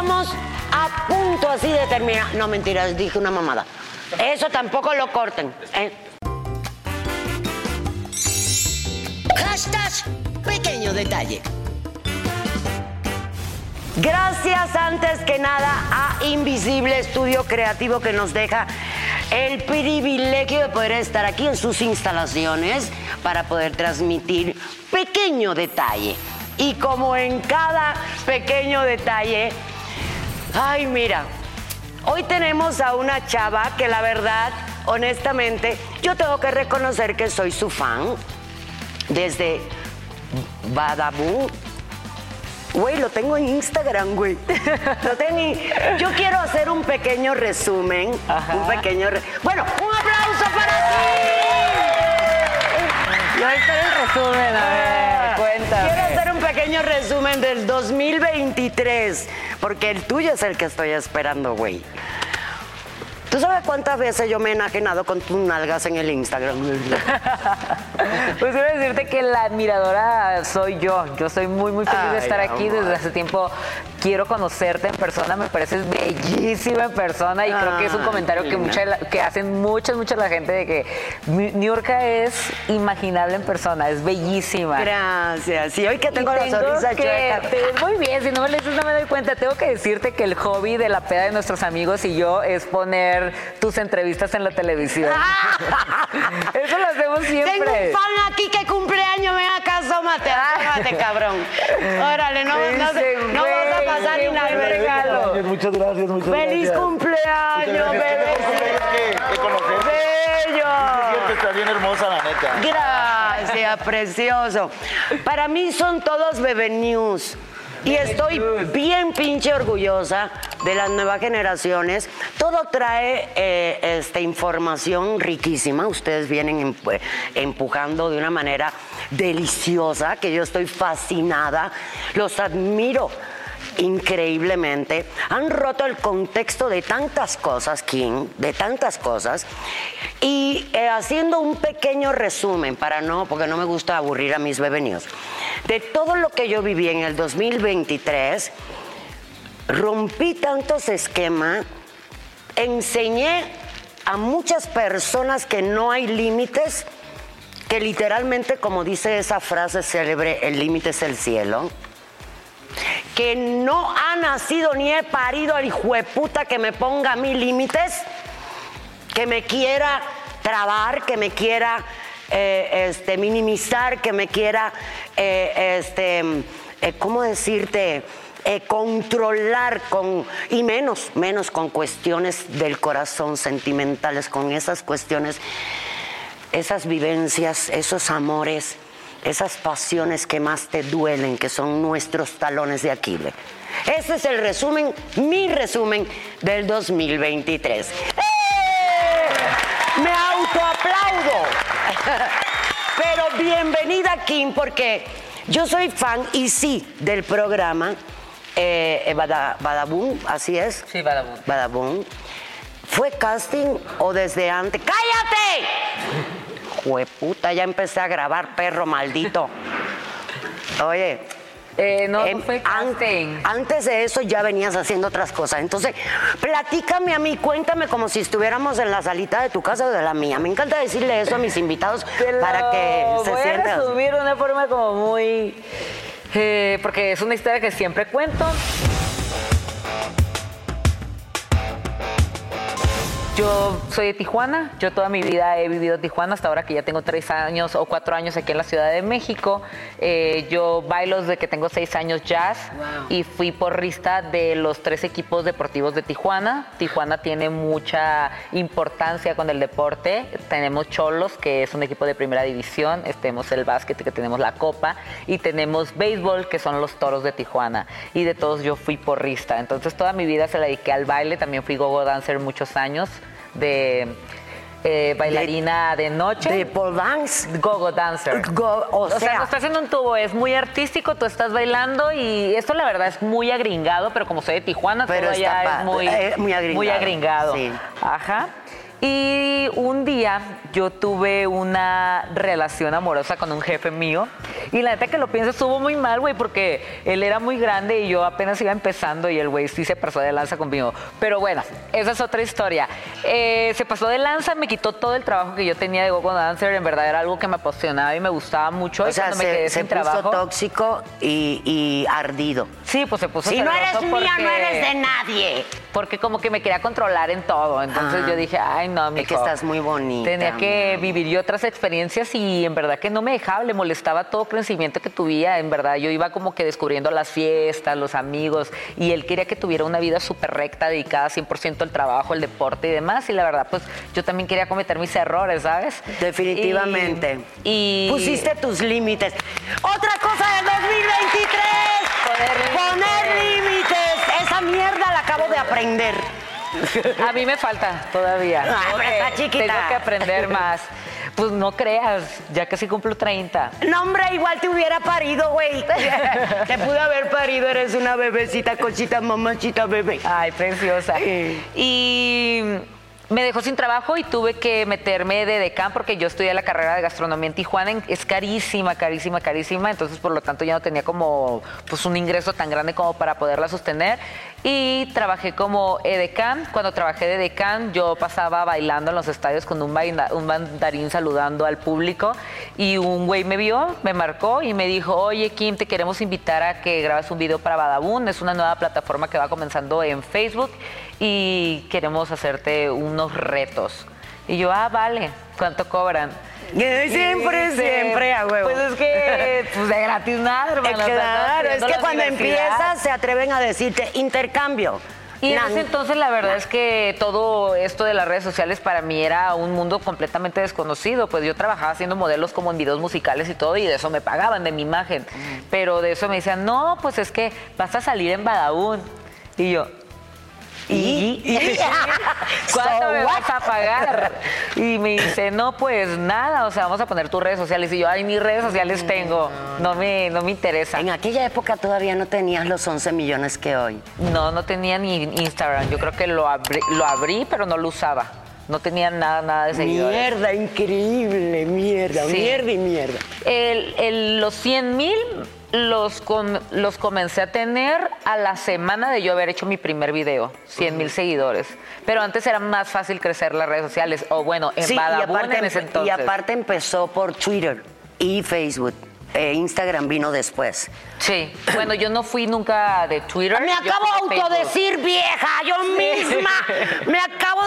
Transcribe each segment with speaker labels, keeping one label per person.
Speaker 1: estamos a punto así de terminar. No, mentiras, dije una mamada. Eso tampoco lo corten. ¿eh? Hashtag pequeño detalle. Gracias antes que nada a Invisible Estudio Creativo que nos deja el privilegio de poder estar aquí en sus instalaciones para poder transmitir pequeño detalle. Y como en cada pequeño detalle, ay mira, hoy tenemos a una chava que la verdad, honestamente, yo tengo que reconocer que soy su fan desde Badaboo. Güey, lo tengo en Instagram, güey. Lo tengo en- Yo quiero hacer un pequeño resumen. Un pequeño. re- Bueno, un aplauso para ti.
Speaker 2: Yo espero el resumen, a ver, cuéntame.
Speaker 1: Quiero hacer un pequeño resumen del 2023, porque el tuyo es el que estoy esperando, güey. ¿Tú sabes cuántas veces yo me he enajenado con tus nalgas en el Instagram?
Speaker 2: Pues quiero decirte que la admiradora soy yo. Yo soy muy, muy feliz de estar aquí desde hace tiempo. Quiero conocerte en persona, me pareces bellísima en persona y creo que es un
Speaker 1: Ay,
Speaker 2: comentario que, mucha, que hacen muchas, mucha la gente de que Niurka es imaginable en persona, es bellísima.
Speaker 1: Gracias. Y hoy que tengo
Speaker 2: Y
Speaker 1: la sonrisa
Speaker 2: que- te muy bien, si no me lo dices no me doy cuenta. Tengo que decirte que el hobby de la peda de nuestros amigos y yo es poner tus entrevistas en la televisión. Eso lo hacemos siempre.
Speaker 1: Tengo un fan aquí que cumpleaños, ven acá, asómate, asómate, cabrón. Órale, no, no, no vas a pasar ni nada.
Speaker 2: regalo.
Speaker 3: Muchas gracias, muchas
Speaker 1: ¡Feliz
Speaker 3: gracias.
Speaker 1: cumpleaños, bebé! ¡Bello!
Speaker 3: Siempre está bien hermosa, la neta.
Speaker 1: Gracias, precioso. Para mí son todos Bebe News. Y estoy bien pinche orgullosa de las nuevas generaciones. Todo trae eh, esta información riquísima. Ustedes vienen empu- empujando de una manera deliciosa, que yo estoy fascinada. Los admiro increíblemente. Han roto el contexto de tantas cosas, King, de tantas cosas. Y eh, haciendo un pequeño resumen, para no, porque no me gusta aburrir a mis bebenios, de todo lo que yo viví en el 2023, rompí tantos esquemas, enseñé a muchas personas que no hay límites, que literalmente, como dice esa frase célebre, el límite es el cielo que no ha nacido ni he parido al hijueputa que me ponga a mí límites, que me quiera trabar, que me quiera eh, este, minimizar, que me quiera, eh, este, eh, ¿cómo decirte? Controlar con, y menos, menos con cuestiones del corazón sentimentales, con esas cuestiones, esas vivencias, esos amores, esas pasiones que más te duelen, que son nuestros talones de Aquiles. Ese es el resumen, mi resumen del 2023. ¡Eh! Me autoaplaudo. Pero bienvenida, Kim, porque yo soy fan y sí del programa eh, eh, Bada- Badaboom, así es.
Speaker 2: Sí, Badaboom.
Speaker 1: Badaboom. ¿Fue casting o desde antes? ¡Cállate! Jueputa, ya empecé a grabar, perro maldito. Oye.
Speaker 2: Eh, no, no fue
Speaker 1: an-
Speaker 2: casting.
Speaker 1: antes de eso ya venías haciendo otras cosas. Entonces, platícame a mí, cuéntame como si estuviéramos en la salita de tu casa o de la mía. Me encanta decirle eso a mis invitados para que se
Speaker 2: voy a
Speaker 1: sientan.
Speaker 2: resumir de una forma como muy... eh, porque es una historia que siempre cuento. Yo soy de Tijuana, yo toda mi vida he vivido en Tijuana, hasta ahora que ya tengo tres años o cuatro años aquí en la Ciudad de México. Eh, yo bailo desde que tengo seis años jazz y fui porrista de los tres equipos deportivos de Tijuana. Tijuana tiene mucha importancia con el deporte. Tenemos Cholos, que es un equipo de primera división, tenemos el básquet, que tenemos la copa, y tenemos béisbol, que son los toros de Tijuana. Y de todos yo fui porrista. Entonces toda mi vida se la dediqué al baile, también fui gogo dancer muchos años de eh, bailarina de, noche.
Speaker 1: De pole dance.
Speaker 2: Gogo dancer.
Speaker 1: Go- o
Speaker 2: sea,
Speaker 1: sea-
Speaker 2: no estás haciendo un tubo, es muy artístico, tú estás bailando y esto la verdad es muy agringado, pero como soy de Tijuana,
Speaker 1: Pero
Speaker 2: todo allá es muy,
Speaker 1: eh, muy agringado.
Speaker 2: muy agringado.
Speaker 1: Sí.
Speaker 2: Ajá. Y un día yo tuve una relación amorosa con un jefe mío Y la neta que lo pienso estuvo muy mal, güey, porque él era muy grande y yo apenas iba empezando y el güey sí se pasó de lanza conmigo. Pero bueno, esa es otra historia. Eh, se pasó de lanza, me quitó todo el trabajo que yo tenía de Gogo Dancer. En verdad era algo que me apasionaba y me gustaba mucho.
Speaker 1: O
Speaker 2: y
Speaker 1: sea,
Speaker 2: cuando me
Speaker 1: se,
Speaker 2: quedé
Speaker 1: se
Speaker 2: sin
Speaker 1: puso
Speaker 2: trabajo.
Speaker 1: tóxico y, y ardido.
Speaker 2: Sí, pues se puso
Speaker 1: Si no eres mía, no
Speaker 2: porque-
Speaker 1: eres de nadie.
Speaker 2: Porque como que me quería controlar en todo. Entonces
Speaker 1: Ah.
Speaker 2: yo dije, ay, no, mi
Speaker 1: Es que estás muy bonita,
Speaker 2: Tenía que vivir yo otras experiencias y en verdad que no me dejaba, le molestaba todo crecimiento que tuviera. En verdad, yo iba como que descubriendo las fiestas, los amigos, y él quería que tuviera una vida súper recta, dedicada 100% al trabajo, al deporte y demás. Y la verdad, pues yo también quería cometer mis errores, ¿sabes?
Speaker 1: Definitivamente.
Speaker 2: Y. y-
Speaker 1: Pusiste tus límites. Otra cosa del 2023.
Speaker 2: Poner
Speaker 1: Poner límites. Esa mierda la acabo de aprender.
Speaker 2: A mí me falta todavía.
Speaker 1: Ah, pero está chiquita.
Speaker 2: Tengo que aprender más. Pues no creas, ya casi cumplo 30.
Speaker 1: No, hombre, igual te hubiera parido, güey. Te pude haber parido, eres una bebecita, cosita, mamachita, bebé.
Speaker 2: Ay, preciosa.
Speaker 1: Sí.
Speaker 2: Y me dejó sin trabajo y tuve que meterme de decán porque yo estudié la carrera de gastronomía en Tijuana. Es carísima, carísima, carísima. Entonces, por lo tanto, ya no tenía como pues, un ingreso tan grande como para poderla sostener. Y trabajé como edecán. Cuando trabajé de decán, yo pasaba bailando en los estadios con un, un mandarín saludando al público. Y un güey me vio, me marcó y me dijo, oye, Kim, te queremos invitar a que grabes un video para Badabun. Es una nueva plataforma que va comenzando en Facebook y queremos hacerte unos retos. Y yo, ah, vale, ¿cuánto cobran?
Speaker 1: Siempre,
Speaker 2: dice,
Speaker 1: siempre, a huevo.
Speaker 2: Pues es que, pues de gratis nada, hermano.
Speaker 1: claro, es que cuando empiezas se atreven a decirte intercambio.
Speaker 2: Y en ese entonces la verdad es que todo esto de las redes sociales para mí era un mundo completamente desconocido. Pues yo trabajaba haciendo modelos como en videos musicales y todo y de eso me pagaban, de mi imagen. Pero de eso me decían, no, pues es que vas a salir en Badabun. Y yo, ¿y? ¿Cuánto
Speaker 1: So
Speaker 2: me
Speaker 1: what?
Speaker 2: vas a pagar? Y me dice, no, pues nada, o sea, vamos a poner tus redes sociales. Y yo, ay, mis redes sociales tengo, no me, no me interesa.
Speaker 1: En aquella época todavía no tenías los 11 millones que hoy.
Speaker 2: No, no tenía ni Instagram. Yo creo que lo abrí, lo abrí pero no lo usaba. No tenía nada, nada de seguidores.
Speaker 1: Mierda, increíble, mierda,
Speaker 2: Sí.
Speaker 1: mierda y mierda.
Speaker 2: El- el- los 100 mil los, com- los comencé a tener a la semana de yo haber hecho mi primer video. 100 mil seguidores. Pero antes era más fácil crecer las redes sociales. O bueno, en
Speaker 1: Sí, y
Speaker 2: Badabun
Speaker 1: aparte,
Speaker 2: en ese entonces.
Speaker 1: y aparte empezó por Twitter y Facebook. Eh, Instagram vino después.
Speaker 2: Sí. Bueno, yo no fui nunca de Twitter.
Speaker 1: Me acabo de autodecir vieja, yo misma. Me acabo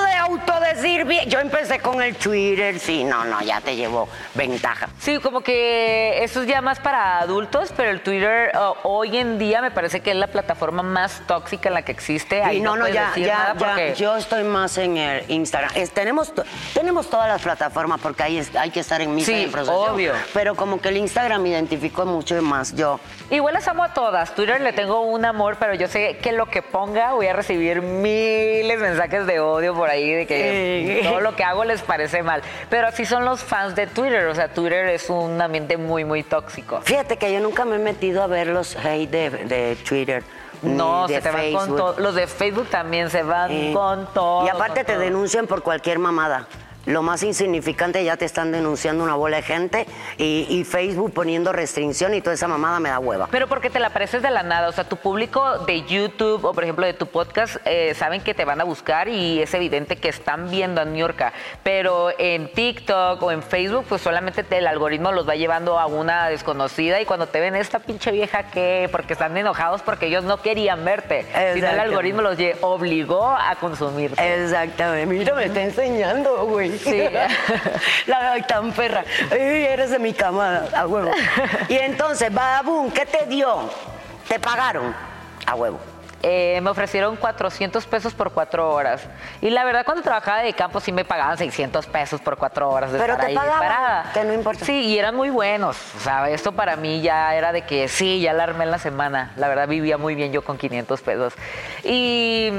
Speaker 1: de autodecir vieja. Yo empecé con el Twitter, sí, no, no, ya te llevó ventaja.
Speaker 2: Sí, como que eso es ya más para adultos, pero el Twitter oh, hoy en día me parece que es la plataforma más tóxica en la que existe. Ahí
Speaker 1: Y no, no, ya,
Speaker 2: decir
Speaker 1: ya,
Speaker 2: nada
Speaker 1: ya,
Speaker 2: porque
Speaker 1: yo estoy más en el Instagram. Es- tenemos, tenemos todas las plataformas porque hay, hay que estar en misa
Speaker 2: Sí, obvio.
Speaker 1: Pero como que el Instagram me identificó mucho más yo.
Speaker 2: igual las amo a todas. Twitter le tengo un amor, pero yo sé que lo que ponga voy a recibir miles de mensajes de odio por ahí de que
Speaker 1: Sí.
Speaker 2: Todo lo que hago les parece mal. Pero así son los fans de Twitter. O sea, Twitter es un ambiente muy, muy tóxico.
Speaker 1: Fíjate que yo nunca me he metido a ver los hate de, de Twitter.
Speaker 2: No, se te van con todo. Los de Facebook también se van
Speaker 1: Eh,
Speaker 2: con todo.
Speaker 1: Y aparte te
Speaker 2: todo.
Speaker 1: denuncian por cualquier mamada. Lo más insignificante ya te están denunciando una bola de gente y, y Facebook poniendo restricción y toda esa mamada me da hueva.
Speaker 2: Pero porque te la apareces de la nada. O sea, tu público de YouTube o, por ejemplo, de tu podcast eh, saben que te van a buscar y es evidente que están viendo a New York. Pero en TikTok o en Facebook, pues solamente te- el algoritmo los va llevando a una desconocida y cuando te ven esta pinche vieja que, porque están enojados porque ellos no querían verte. Sino el algoritmo los obligó a consumirte.
Speaker 1: Exactamente. Mira, me está enseñando, güey.
Speaker 2: Sí.
Speaker 1: La ay, tan perra. Ay, eres de mi camada, a huevo. Y entonces, Badabun, ¿qué te dio? ¿Te pagaron? A huevo.
Speaker 2: Eh, me ofrecieron 400 pesos por cuatro horas. Y la verdad, cuando trabajaba de campo sí me pagaban 600 pesos por cuatro horas de
Speaker 1: Pero
Speaker 2: estar
Speaker 1: te
Speaker 2: ahí
Speaker 1: pagaban,
Speaker 2: parada.
Speaker 1: que no importa.
Speaker 2: Sí, y eran muy buenos. O sea, esto para mí ya era de que sí, ya la armé en la semana. La verdad, vivía muy bien yo con 500 pesos. Y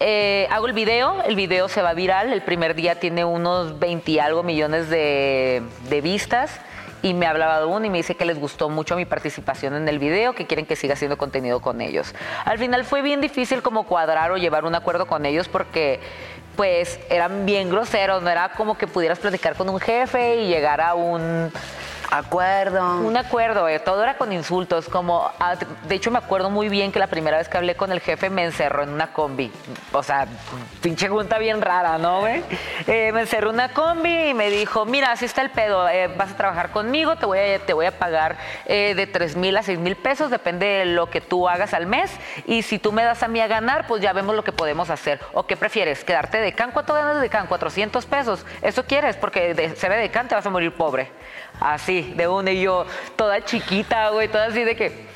Speaker 2: eh, hago el video, el video se va viral. El primer día tiene unos 20 y algo millones de, de vistas. Y me hablaba de uno y me dice que les gustó mucho mi participación en el video, que quieren que siga haciendo contenido con ellos. Al final fue bien difícil como cuadrar o llevar un acuerdo con ellos porque pues eran bien groseros, no era como que pudieras platicar con un jefe y llegar a un
Speaker 1: Acuerdo.
Speaker 2: Un acuerdo, eh, todo era con insultos, como, ah, de hecho me acuerdo muy bien que la primera vez que hablé con el jefe me encerró en una combi, o sea, pinche junta bien rara, ¿no, güey? Eh, me encerró en una combi y me dijo, mira, así está el pedo, eh, vas a trabajar conmigo, te voy a, te voy a pagar de 3 mil a 6 mil pesos, depende de lo que tú hagas al mes, y si tú me das a mí a ganar, pues ya vemos lo que podemos hacer. ¿O qué prefieres? ¿Quedarte de can? ¿Cuánto ganas de can? 400 pesos. ¿Eso quieres? Porque de ser de can te vas a morir pobre. Así, de una y yo, toda chiquita, güey, toda así de que,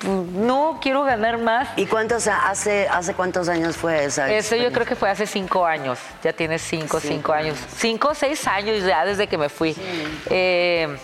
Speaker 2: pues, no, quiero ganar más.
Speaker 1: ¿Y cuántos hace, hace cuántos años fue esa?
Speaker 2: Eso yo creo que fue hace cinco años. Ya tiene cinco, cinco,
Speaker 1: Cinco
Speaker 2: años. Cinco o seis años ya desde que me fui. Eh,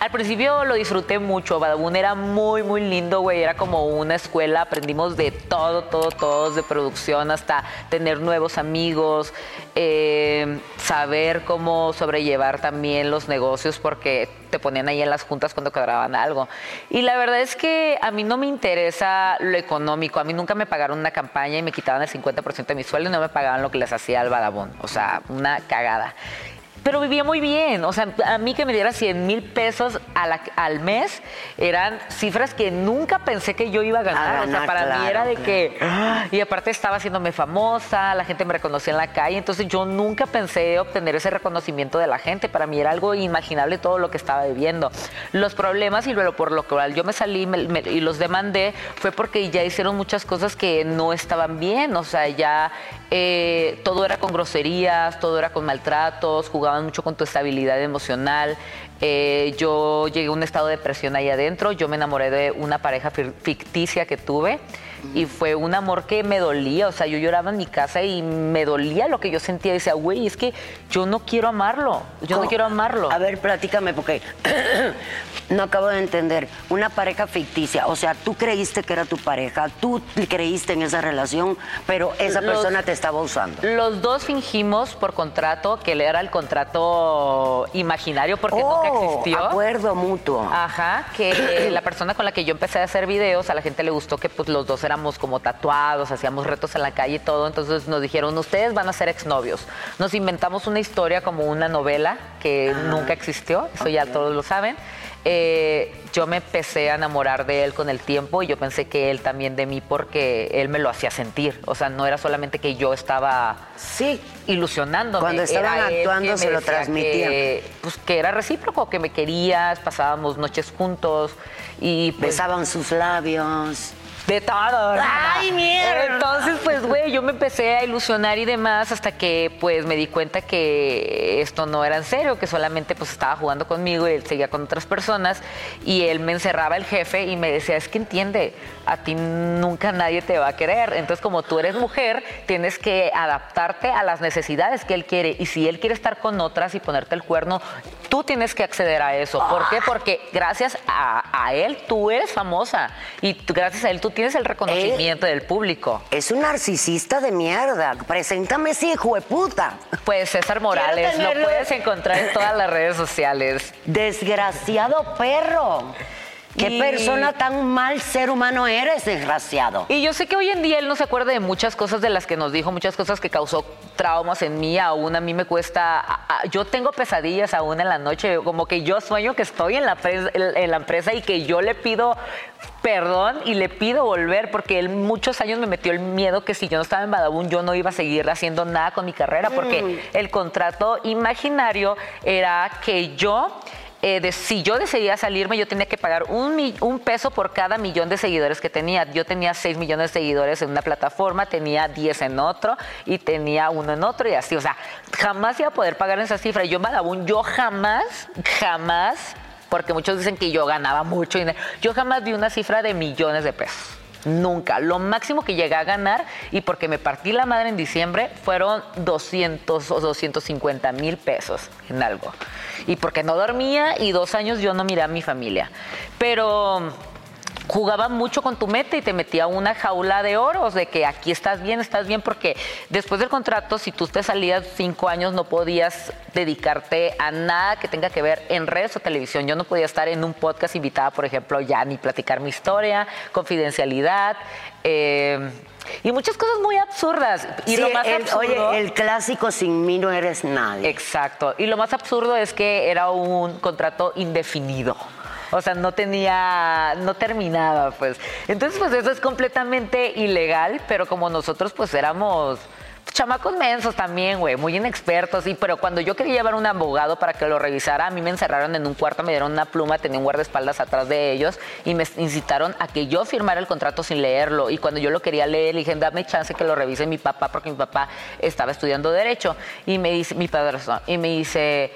Speaker 2: al principio lo disfruté mucho. Badabun era muy, muy lindo, güey. Era como una escuela. Aprendimos de todo, todo, todo, de producción hasta tener nuevos amigos, eh, saber cómo sobrellevar también los negocios, porque te ponían ahí en las juntas cuando quebraban algo. Y la verdad es que a mí no me interesa lo económico. A mí nunca me pagaron una campaña y me quitaban el 50% de mi sueldo y no me pagaban lo que les hacía al Badabun. O sea, una cagada. Pero vivía muy bien, o sea, a mí que me diera 100 mil pesos a la- al mes eran cifras que nunca pensé que yo iba a ganar.
Speaker 1: A
Speaker 2: o sea, para mí era de
Speaker 1: claro.
Speaker 2: que, y aparte estaba haciéndome famosa, la gente me reconocía en la calle, entonces yo nunca pensé obtener ese reconocimiento de la gente. Para mí era algo inimaginable todo lo que estaba viviendo. Los problemas y lo por lo cual yo me salí me- me- y los demandé fue porque ya hicieron muchas cosas que no estaban bien, o sea, ya eh, todo era con groserías, todo era con maltratos, jugaban mucho con tu estabilidad emocional. Eh, yo llegué a un estado de depresión ahí adentro, yo me enamoré de una pareja ficticia que tuve y fue un amor que me dolía, o sea, yo lloraba en mi casa y me dolía lo que yo sentía, decía, güey, es que yo no quiero amarlo, yo no quiero amarlo.
Speaker 1: A ver, platícame, porque no acabo de entender. Una pareja ficticia, o sea, tú creíste que era tu pareja, tú creíste en esa relación, pero esa
Speaker 2: Los-
Speaker 1: persona te estaba usando.
Speaker 2: Los dos fingimos por contrato que él era el contrato imaginario porque
Speaker 1: oh,
Speaker 2: nunca existió.
Speaker 1: acuerdo mutuo.
Speaker 2: Ajá, que la persona con la que yo empecé a hacer videos, a la gente le gustó que pues los dos éramos como tatuados, hacíamos retos en la calle y todo, entonces nos dijeron, ustedes van a ser exnovios. Nos inventamos una historia como una novela que nunca existió, eso ya todos lo saben. Eh, yo me empecé a enamorar de él con el tiempo y yo pensé que él también de mí porque él me lo hacía sentir, o sea, no era solamente que yo estaba
Speaker 1: Sí,
Speaker 2: ilusionándome.
Speaker 1: Cuando estaban
Speaker 2: Era
Speaker 1: actuando se lo transmitían.
Speaker 2: Que, pues que era recíproco, que me querías, pasábamos noches juntos y pues,
Speaker 1: besaban sus labios.
Speaker 2: De todo.
Speaker 1: ¡Ay, mierda!
Speaker 2: Entonces, pues, güey, yo me empecé a ilusionar y demás hasta que, pues, me di cuenta que esto no era en serio, que solamente, pues, estaba jugando conmigo y él seguía con otras personas y él me encerraba el jefe y me decía, es que entiende, a ti nunca nadie te va a querer. Entonces, como tú eres mujer, tienes que adaptarte a las necesidades que él quiere y si él quiere estar con otras y ponerte el cuerno, tú tienes que acceder a eso. ¿Por qué? Porque gracias a, a él tú eres famosa y tú- gracias a él tú tienes el reconocimiento del público.
Speaker 1: Es un narcisista de mierda. Preséntame ese hijo de puta.
Speaker 2: Pues César Morales, lo puedes encontrar en todas las redes sociales.
Speaker 1: Desgraciado perro. ¿Qué
Speaker 2: Y-
Speaker 1: persona tan mal ser humano eres, desgraciado?
Speaker 2: Y yo sé que hoy en día él no se acuerda de muchas cosas de las que nos dijo, muchas cosas que causó traumas en mí, aún a mí me cuesta, a- a- yo tengo pesadillas aún en la noche, como que yo sueño que estoy en la, pres- en en la empresa y que yo le pido perdón y le pido volver porque él muchos años me metió el miedo que si yo no estaba en Badabun yo no iba a seguir haciendo nada con mi carrera porque el contrato imaginario era que yo eh, si yo decidía salirme, yo tenía que pagar un peso por cada millón de seguidores que tenía. Yo tenía 6 millones de seguidores en una plataforma, tenía 10 en otro y tenía uno en otro y así. O sea, jamás iba a poder pagar esa cifra. Y Yo, Badabun, yo jamás, jamás, porque muchos dicen que yo ganaba mucho dinero, yo jamás vi una cifra de millones de pesos. Nunca. Lo máximo que llegué a ganar, y porque me partí la madre en diciembre, fueron 200 o 250 mil pesos en algo. Y porque no dormía y dos años yo no miré a mi familia. Pero jugaba mucho con tu meta y te metía una jaula de oros de que aquí estás bien, estás bien, porque después del contrato, si tú te salías cinco años, no podías dedicarte a nada que tenga que ver en redes o televisión. Yo no podía estar en un podcast invitada, por ejemplo, ya ni platicar mi historia, confidencialidad. eh, y muchas cosas muy absurdas. Y
Speaker 1: Sí,
Speaker 2: lo más
Speaker 1: el-
Speaker 2: absurdo,
Speaker 1: oye, el clásico sin mí no eres nadie.
Speaker 2: Exacto. Y lo más absurdo es que era un contrato indefinido. O sea, no tenía, no terminaba, pues. Entonces, pues eso es completamente ilegal, pero como nosotros, pues éramos chamacos mensos también, güey, muy inexpertos. Y, pero cuando yo quería llevar un abogado para que lo revisara, a mí me encerraron en un cuarto, me dieron una pluma, tenía un guardaespaldas atrás de ellos y me incitaron a que yo firmara el contrato sin leerlo. Y cuando yo lo quería leer, le dije, dame chance que lo revise mi papá, porque mi papá estaba estudiando Derecho. Y me dice, mi padre, y me dice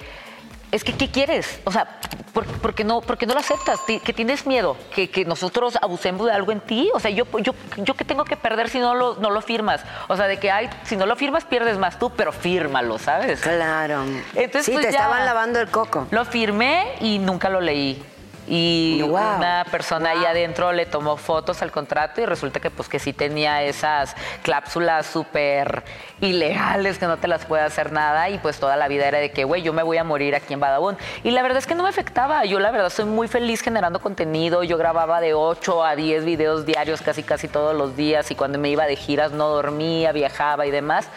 Speaker 2: es que, ¿qué quieres? O sea, ¿por, por qué, no, por qué no lo aceptas? ¿Que tienes miedo? ¿Que, que nosotros abusemos de algo en ti? O sea, yo, yo, yo qué tengo que perder si no lo, no lo firmas? O sea, de que, ay, si no lo firmas, pierdes más tú, pero fírmalo, ¿sabes?
Speaker 1: Claro.
Speaker 2: Entonces,
Speaker 1: sí,
Speaker 2: pues,
Speaker 1: te
Speaker 2: ya.
Speaker 1: estaban lavando el coco.
Speaker 2: Lo firmé y nunca lo leí. Y
Speaker 1: Wow.
Speaker 2: una persona ahí adentro le tomó fotos al contrato y resulta que pues que sí tenía esas cláusulas súper ilegales que no te las puede hacer nada y pues toda la vida era de que, güey, yo me voy a morir aquí en Badabun. Y la verdad es que no me afectaba. Yo la verdad soy muy feliz generando contenido. Yo grababa de 8 a 10 videos diarios casi casi todos los días y cuando me iba de giras no dormía, viajaba y demás.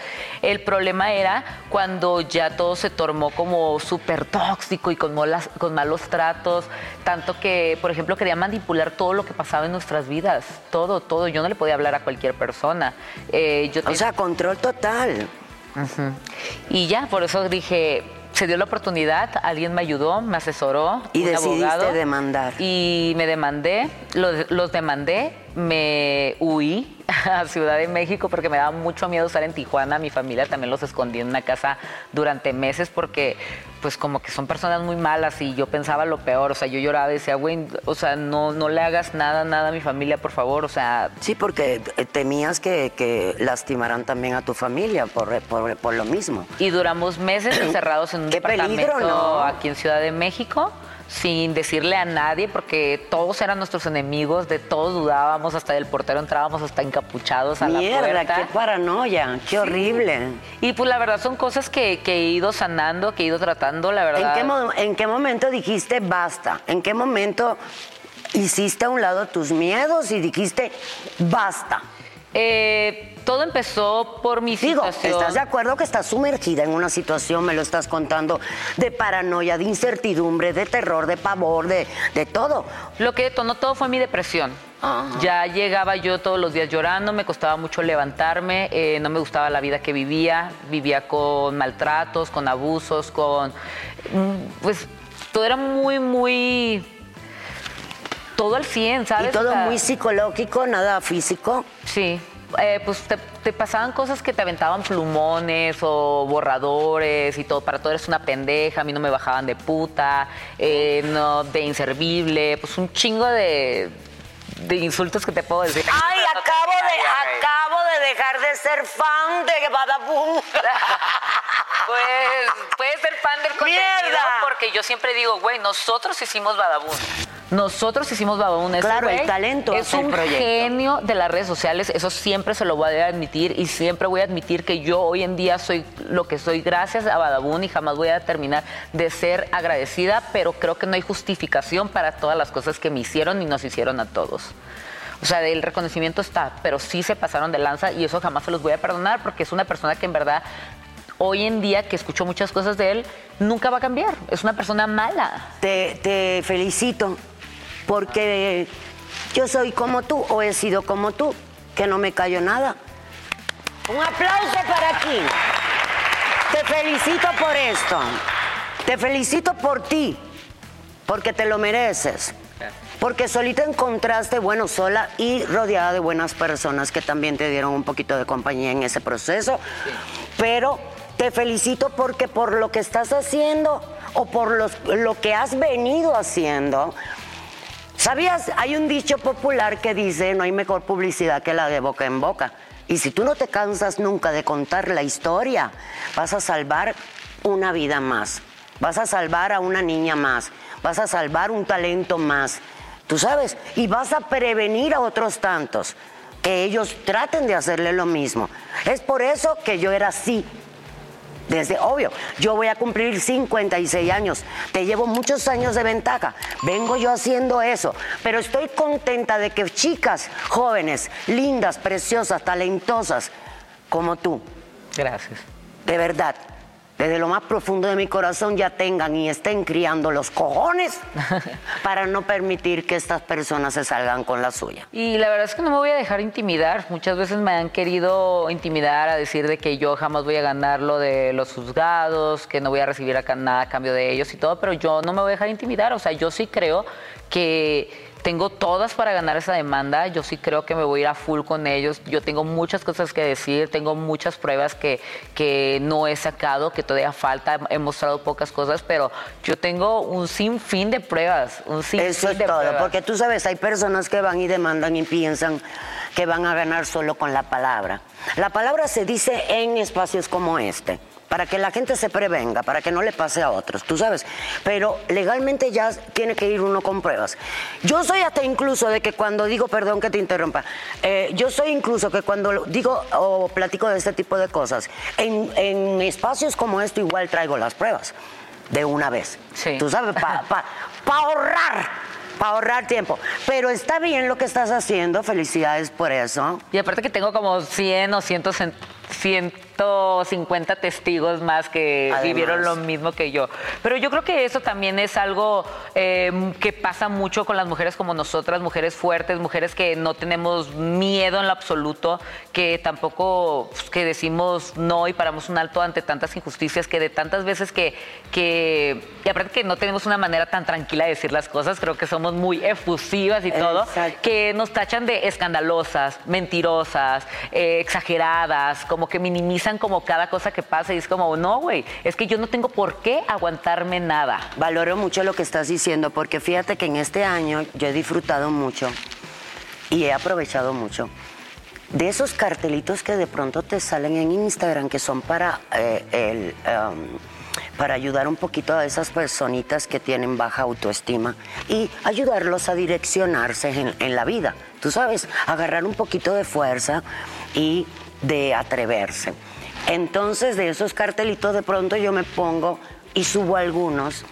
Speaker 2: El problema era cuando ya todo se tornó como súper tóxico y con, molas- con malos tratos, tanto que, por ejemplo, quería manipular todo lo que pasaba en nuestras vidas, todo, todo. Yo no le podía hablar a cualquier persona. Eh, yo
Speaker 1: O sea, control total.
Speaker 2: Y ya, por eso dije, se dio la oportunidad, alguien me ayudó, me asesoró.
Speaker 1: Y
Speaker 2: un
Speaker 1: decidiste
Speaker 2: abogado,
Speaker 1: demandar.
Speaker 2: Y me demandé, los, los demandé, me huí a Ciudad de México porque me daba mucho miedo estar en Tijuana. Mi familia también los escondí en una casa durante meses porque pues como que son personas muy malas y yo pensaba lo peor. O sea, yo lloraba y decía, güey, o sea, no, no le hagas nada, nada a mi familia, por favor. O sea,
Speaker 1: Sí, porque eh, temías que, que lastimaran también a tu familia por, por, por lo mismo.
Speaker 2: Y duramos meses encerrados en un
Speaker 1: Qué
Speaker 2: departamento
Speaker 1: peligro, ¿no?
Speaker 2: aquí en Ciudad de México, sin decirle a nadie, porque todos eran nuestros enemigos, de todos dudábamos, hasta del portero entrábamos hasta encapuchados a la
Speaker 1: Mierda,
Speaker 2: puerta.
Speaker 1: qué paranoia, qué horrible.
Speaker 2: Y pues la verdad son cosas que, que he ido sanando, que he ido tratando, la
Speaker 1: ¿En
Speaker 2: verdad.
Speaker 1: qué, mo- ¿En qué momento dijiste basta? ¿En qué momento hiciste a un lado tus miedos y dijiste basta?
Speaker 2: Eh, todo empezó por mi
Speaker 1: Digo,
Speaker 2: situación.
Speaker 1: ¿estás de acuerdo que estás sumergida en una situación, me lo estás contando, de paranoia, de incertidumbre, de terror, de pavor, de, de todo?
Speaker 2: Lo que detonó todo fue mi depresión.
Speaker 1: Ajá.
Speaker 2: Ya llegaba yo todos los días llorando, me costaba mucho levantarme, eh, no me gustaba la vida que vivía, vivía con maltratos, con abusos, con... mm, Pues todo era muy, muy... Todo al 100, ¿sabes?
Speaker 1: Y todo muy psicológico, nada físico.
Speaker 2: Sí, eh, pues te, pasaban cosas que te aventaban plumones o borradores y todo. Para todo eres una pendeja, a mí no me bajaban de puta, eh, no, de inservible, pues un chingo de, de insultos que te puedo decir.
Speaker 1: Ay,
Speaker 2: No
Speaker 1: acabo de, acabo de dejar de ser fan de Badabun.
Speaker 2: Pues puedes ser fan del contenido
Speaker 1: ¡Mierda!
Speaker 2: porque yo siempre digo, güey, nosotros hicimos Badabun. Nosotros hicimos Badabun. Ese
Speaker 1: Claro, el talento
Speaker 2: Es un
Speaker 1: proyecto.
Speaker 2: genio de las redes sociales, eso siempre se lo voy a admitir y siempre voy a admitir que yo hoy en día soy lo que soy gracias a Badabun y jamás voy a terminar de ser agradecida, pero creo que no hay justificación para todas las cosas que me hicieron y nos hicieron a todos. O sea, el reconocimiento está, pero sí se pasaron de lanza y eso jamás se los voy a perdonar porque es una persona que en verdad hoy en día que escucho muchas cosas de él, nunca va a cambiar. Es una persona mala.
Speaker 1: Te, felicito porque yo soy como tú o he sido como tú, que no me callo nada. Un aplauso para aquí. Te felicito por esto. Te felicito por ti, porque te lo mereces. Porque solita encontraste, bueno, sola y rodeada de buenas personas que también te dieron un poquito de compañía en ese proceso. Pero te felicito porque por lo que estás haciendo o por lo que has venido haciendo, ¿sabías? Hay un dicho popular que dice, no hay mejor publicidad que la de boca en boca. Y si tú no te cansas nunca de contar la historia, vas a salvar una vida más, vas a salvar a una niña más, vas a salvar un talento más, tú sabes, y vas a prevenir a otros tantos que ellos traten de hacerle lo mismo. Es por eso que yo era así, Desde, obvio, yo voy a cumplir 56 años, te llevo muchos años de ventaja, vengo yo haciendo eso, pero estoy contenta de que chicas jóvenes, lindas, preciosas, talentosas, como tú,
Speaker 2: Gracias.
Speaker 1: de verdad, desde lo más profundo de mi corazón ya tengan y estén criando los cojones para no permitir que estas personas se salgan con la suya.
Speaker 2: Y la verdad es que no me voy a dejar intimidar. Muchas veces me han querido intimidar a decir de que yo jamás voy a ganar lo de los juzgados, que no voy a recibir acá nada a cambio de ellos y todo, pero yo no me voy a dejar intimidar. O sea, yo sí creo que tengo todas para ganar esa demanda. Yo sí creo que me voy a ir a full con ellos. Yo tengo muchas cosas que decir, tengo muchas pruebas que, que no he sacado, que todavía falta. He mostrado pocas cosas, pero yo tengo un sinfín de pruebas. Un sinfín
Speaker 1: Eso es
Speaker 2: de
Speaker 1: todo,
Speaker 2: pruebas.
Speaker 1: porque tú sabes, hay personas que van y demandan y piensan que van a ganar solo con la palabra. La palabra se dice en espacios como este, para que la gente se prevenga, para que no le pase a otros, tú sabes. Pero legalmente ya tiene que ir uno con pruebas. Yo soy hasta incluso de que cuando digo, perdón que te interrumpa, eh, yo soy incluso que cuando digo o platico de este tipo de cosas, en, en espacios como esto igual traigo las pruebas de una vez.
Speaker 2: Sí.
Speaker 1: Tú sabes, para ahorrar, para ahorrar tiempo. Pero está bien lo que estás haciendo, felicidades por eso.
Speaker 2: Y aparte que tengo como 100 o 100, 150 testigos más que
Speaker 1: Además.
Speaker 2: vivieron lo mismo que yo. Pero yo creo que eso también es algo eh, que pasa mucho con las mujeres como nosotras, mujeres fuertes, mujeres que no tenemos miedo en lo absoluto, que tampoco pues, que decimos no y paramos un alto ante tantas injusticias, que de tantas veces que, que y aparte que no tenemos una manera tan tranquila de decir las cosas, creo que somos muy efusivas y todo,
Speaker 1: Exacto.
Speaker 2: que nos tachan de escandalosas, mentirosas, eh, exageradas, como que minimizan como cada cosa que pasa y es como, no, güey, es que yo no tengo por qué aguantarme nada.
Speaker 1: Valoro mucho lo que estás diciendo porque fíjate que en este año yo he disfrutado mucho y he aprovechado mucho de esos cartelitos que de pronto te salen en Instagram que son para eh, el, um, para ayudar un poquito a esas personitas que tienen baja autoestima y ayudarlos a direccionarse en, en la vida. Tú sabes, agarrar un poquito de fuerza y de atreverse. Entonces, de esos cartelitos de pronto yo me pongo y subo algunos.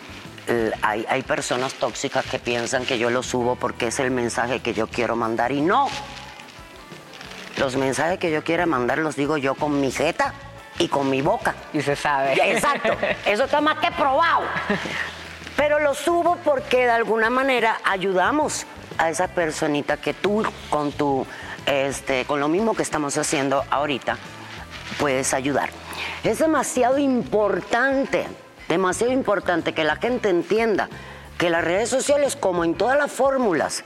Speaker 1: Hay, hay personas tóxicas que piensan que yo lo subo porque es el mensaje que yo quiero mandar y no. Los mensajes que yo quiero mandar los digo yo con mi jeta y con mi boca.
Speaker 2: Y se sabe.
Speaker 1: Exacto, eso está más que probado. Pero lo subo porque de alguna manera ayudamos a esa personita que tú con tu, este, con lo mismo que estamos haciendo ahorita, puedes ayudar. Es demasiado importante, demasiado importante que la gente entienda que las redes sociales, como en todas las fórmulas,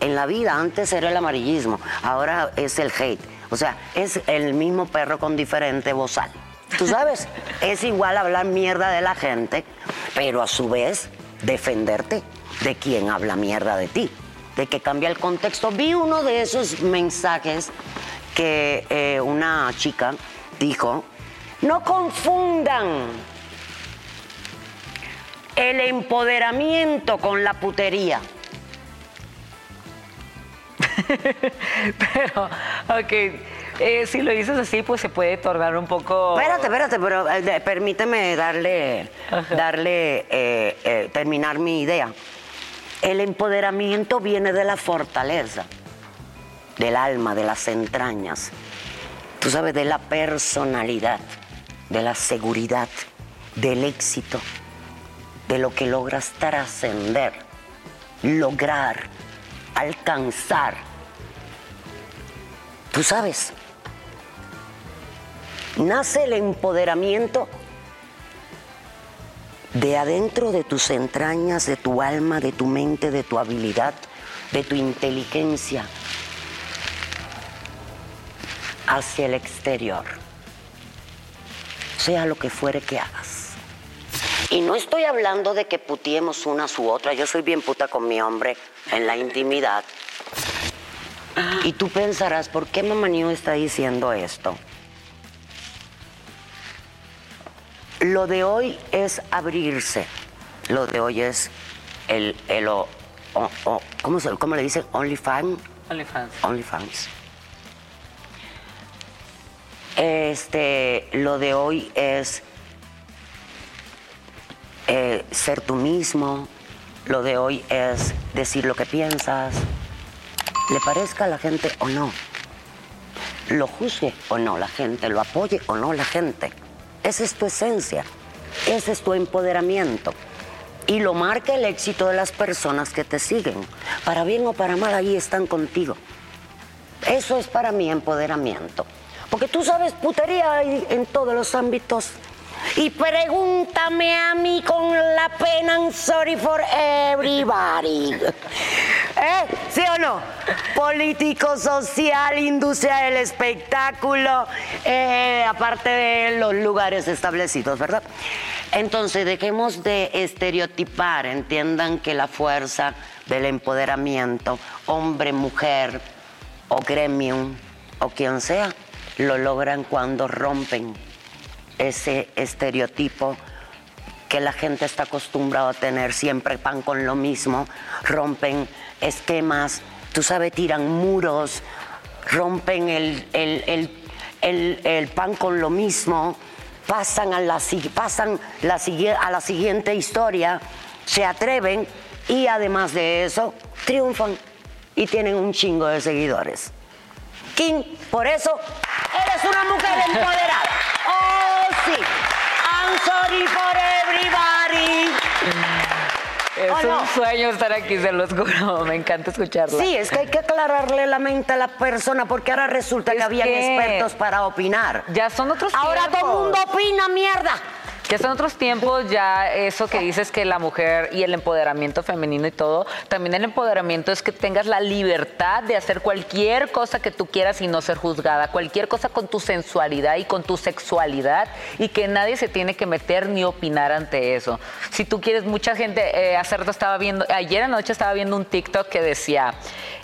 Speaker 1: en la vida antes era el amarillismo, ahora es el hate. O sea, es el mismo perro con diferente bozal. Tú sabes, es igual hablar mierda de la gente, pero a su vez defenderte de quien habla mierda de ti, de que cambia el contexto. Vi uno de esos mensajes que eh, una chica dijo, no confundan el empoderamiento con la putería.
Speaker 2: Pero, ok, eh, si lo dices así, pues se puede tornar un poco...
Speaker 1: Espérate, espérate, pero eh, permíteme darle,
Speaker 2: Ajá.
Speaker 1: darle, terminar mi idea. El empoderamiento viene de la fortaleza, del alma, de las entrañas. Tú sabes, de la personalidad, de la seguridad, del éxito, de lo que logras trascender, lograr, alcanzar. Tú sabes, nace el empoderamiento de adentro de tus entrañas, de tu alma, de tu mente, de tu habilidad, de tu inteligencia, hacia el exterior. Sea lo que fuere que hagas. Y no estoy hablando de que putiemos unas u otras. Yo soy bien puta con mi hombre en la intimidad. Y tú pensarás, ¿por qué Mamá New está diciendo esto? Lo de hoy es abrirse. Lo de hoy es el, el o- o- o- ¿cómo, se- cómo le dicen? OnlyFans.
Speaker 2: OnlyFans.
Speaker 1: OnlyFans. Este, lo de hoy es eh, ser tú mismo. Lo de hoy es decir lo que piensas, le parezca a la gente o no. Lo juzgue o no la gente, lo apoye o no la gente. Esa es tu esencia, ese es tu empoderamiento. Y lo marca el éxito de las personas que te siguen. Para bien o para mal, ahí están contigo. Eso es para mí empoderamiento. Porque tú sabes, putería hay en todos los ámbitos. Y pregúntame a mí con la pena, I'm sorry for everybody. ¿Eh? ¿Sí o no? Político, social, industria del espectáculo, eh, aparte de los lugares establecidos, ¿verdad? Entonces, dejemos de estereotipar, entiendan que la fuerza del empoderamiento, hombre, mujer o gremium o quien sea, lo logran cuando rompen ese estereotipo que la gente está acostumbrada a tener siempre pan con lo mismo, rompen esquemas, tú sabes, tiran muros, rompen el, el- el- el- pan con lo mismo, pasan, a la, pasan la a la siguiente historia, se atreven y además de eso, triunfan y tienen un chingo de seguidores. King, por eso eres una mujer empoderada. Oh. I'm sorry for everybody.
Speaker 2: Es
Speaker 1: ¿O no?
Speaker 2: un sueño estar aquí, se los juro. Me encanta escucharla.
Speaker 1: Sí, es que hay que aclararle la mente a la persona porque ahora resulta que habían
Speaker 2: que-
Speaker 1: expertos para opinar.
Speaker 2: Ya son otros
Speaker 1: Ahora
Speaker 2: tiempos.
Speaker 1: todo el mundo opina mierda.
Speaker 2: Ya son otros tiempos, ya eso que dices que la mujer y el empoderamiento femenino y todo, también el empoderamiento es que tengas la libertad de hacer cualquier cosa que tú quieras y no ser juzgada, cualquier cosa con tu sensualidad y con tu sexualidad y que nadie se tiene que meter ni opinar ante eso. Si tú quieres, mucha gente, eh, estaba viendo, ayer anoche estaba viendo un TikTok que decía,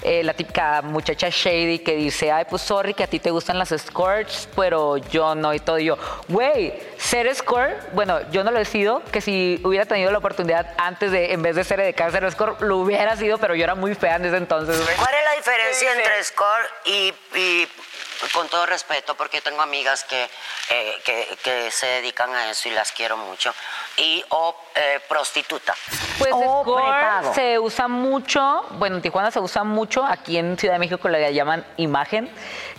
Speaker 2: eh, la típica muchacha shady que dice, ay, pues sorry que a ti te gustan las escorts, pero yo no y todo. Y yo, güey, ser escort, bueno, yo no lo he sido, que si hubiera tenido la oportunidad antes de, en vez de ser de ser escort, lo hubiera sido, pero yo era muy fea en ese entonces, güey.
Speaker 1: ¿Cuál es la diferencia
Speaker 2: Sí,
Speaker 1: entre score y, y, con todo respeto, porque tengo amigas que, eh, que, que se dedican a eso y las quiero mucho, y o eh, prostituta?
Speaker 2: Pues
Speaker 1: o
Speaker 2: escort
Speaker 1: prepago.
Speaker 2: se usa mucho, bueno, en Tijuana se usa mucho, aquí en Ciudad de México le llaman imagen,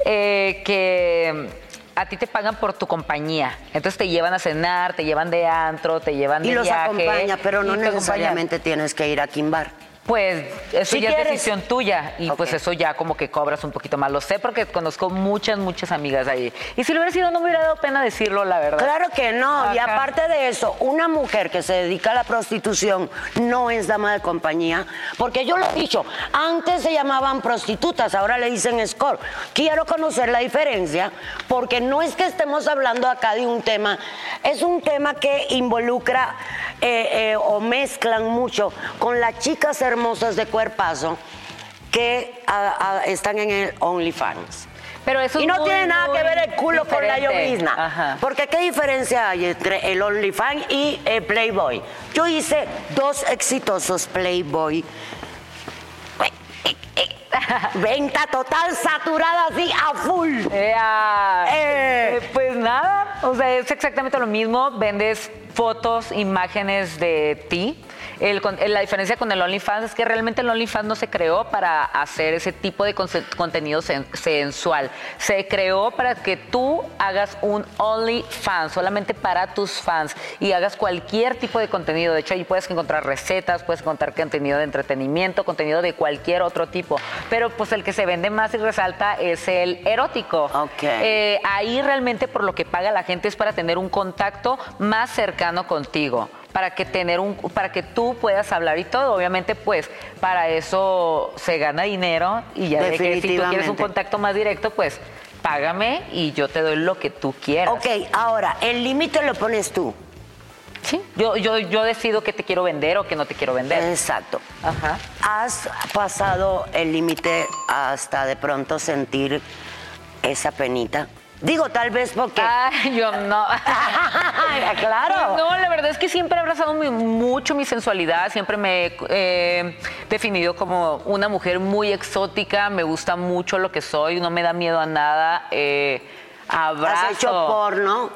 Speaker 2: eh, que a ti te pagan por tu compañía. Entonces te llevan a cenar, te llevan de antro, te llevan de
Speaker 1: Y los
Speaker 2: viaje.
Speaker 1: acompaña, pero no
Speaker 2: acompañan.
Speaker 1: necesariamente tienes que ir a Kimbar.
Speaker 2: Pues eso ya
Speaker 1: quieres.
Speaker 2: es decisión tuya y pues eso ya como que cobras un poquito más. Lo sé porque conozco muchas, muchas amigas ahí. Y si lo hubiera sido no me hubiera dado pena decirlo, la verdad.
Speaker 1: Claro que no, y aparte de eso, una mujer que se dedica a la prostitución no es dama de compañía, porque yo lo he dicho, antes se llamaban prostitutas, ahora le dicen escort. Quiero conocer la diferencia, porque no es que estemos hablando acá de un tema, es un tema que involucra eh, eh, o mezclan mucho con las chicas hermosas de cuerpazo que están en el OnlyFans.
Speaker 2: Pero eso
Speaker 1: Y no
Speaker 2: muy,
Speaker 1: tiene nada que ver el culo con la llovizna.
Speaker 2: Ajá.
Speaker 1: Porque ¿qué diferencia hay entre el OnlyFans y el Playboy? Yo hice dos exitosos Playboy. Venta total, saturada así a full.
Speaker 2: Eh, ah,
Speaker 1: Eh.
Speaker 2: eh, pues nada, o sea, es exactamente lo mismo. Vendes fotos, imágenes de ti. El la diferencia con el OnlyFans es que realmente el OnlyFans no se creó para hacer ese tipo de contenido sen- sensual. Se creó para que tú hagas un OnlyFans, solamente para tus fans, y hagas cualquier tipo de contenido. De hecho, ahí puedes encontrar recetas, puedes encontrar contenido de entretenimiento, contenido de cualquier otro tipo. Pero pues el que se vende más y resalta es el erótico. Eh, ahí realmente por lo que paga la gente es para tener un contacto más cercano contigo. Para que, tener un, para que tú puedas hablar y todo. Obviamente, pues, para eso se gana dinero y ya de que si tú quieres un contacto más directo, pues, págame y yo te doy lo que tú quieras.
Speaker 1: Ok, ahora, el límite lo pones tú.
Speaker 2: Sí, yo, yo, yo decido que te quiero vender o que no te quiero vender.
Speaker 1: Exacto.
Speaker 2: Ajá.
Speaker 1: ¿Has pasado el límite hasta de pronto sentir esa penita? Digo, tal vez porque...
Speaker 2: Ay, yo no.
Speaker 1: claro.
Speaker 2: No, la verdad es que siempre he abrazado mi- mucho mi sensualidad, siempre me he eh, definido como una mujer muy exótica, me gusta mucho lo que soy, no me da miedo a nada. eh, abrazo.
Speaker 1: ¿Has hecho porno?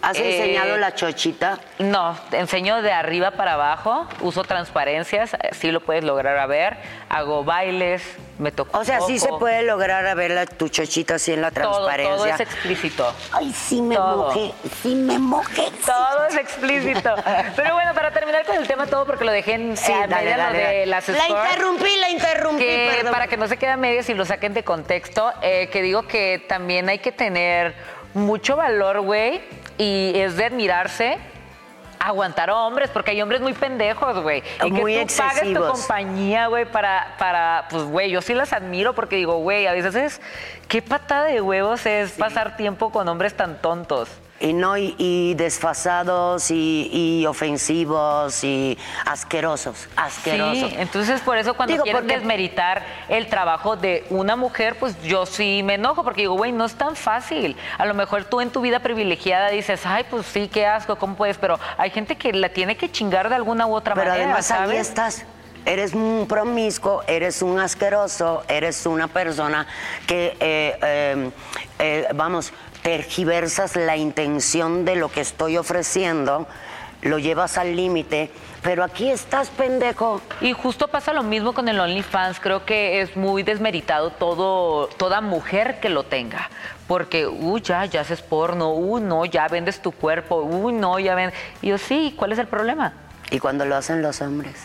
Speaker 1: ¿Has
Speaker 2: Eh,
Speaker 1: enseñado la chochita?
Speaker 2: No, te enseño de arriba para abajo, uso transparencias, eh, sí lo puedes lograr a ver, hago bailes, me toco
Speaker 1: O sea, sí se puede lograr a ver la, tu chochita así en la transparencia.
Speaker 2: todo es explícito.
Speaker 1: Ay, sí me
Speaker 2: Todo.
Speaker 1: mojé, sí me mojé.
Speaker 2: Todo es explícito. Pero bueno, para terminar con el tema todo, porque lo dejé en
Speaker 1: Sí,
Speaker 2: a
Speaker 1: dale, dale,
Speaker 2: de las
Speaker 1: La interrumpí, la interrumpí,
Speaker 2: que
Speaker 1: perdón.
Speaker 2: para que no se quede a medias y lo saquen de contexto, eh, que digo que también hay que tener mucho valor, güey, y es de admirarse aguantar hombres, porque hay hombres muy pendejos, güey. Y
Speaker 1: Muy
Speaker 2: que tú pagues tu
Speaker 1: excesivos.
Speaker 2: compañía, güey, para, para, pues, güey, yo sí las admiro porque digo, güey, a veces es, qué patada de huevos es pasar tiempo con hombres tan tontos.
Speaker 1: Y no, y, y desfasados y, y ofensivos y asquerosos, asquerosos.
Speaker 2: Sí, entonces por eso cuando
Speaker 1: Digo,
Speaker 2: quieren
Speaker 1: porque-
Speaker 2: desmeritar el trabajo de una mujer, pues yo sí me enojo porque digo, güey, no es tan fácil. A lo mejor tú en tu vida privilegiada dices, ay, pues sí, qué asco, ¿cómo puedes? Pero hay gente que la tiene que chingar de alguna u otra
Speaker 1: Pero
Speaker 2: manera,
Speaker 1: además ahí
Speaker 2: ¿sabes?
Speaker 1: estás. Eres un promiscuo, eres un asqueroso, eres una persona que, eh, eh, eh, vamos, tergiversas la intención de lo que estoy ofreciendo, lo llevas al límite, pero aquí estás, pendejo.
Speaker 2: Y justo pasa lo mismo con el OnlyFans. Creo que es muy desmeritado todo, toda mujer que lo tenga. Porque, uy, ya, ya haces porno, uy, no, ya vendes tu cuerpo, uy, no, ya ven. Y yo, sí, ¿cuál es el problema?
Speaker 1: Y cuando lo hacen los hombres.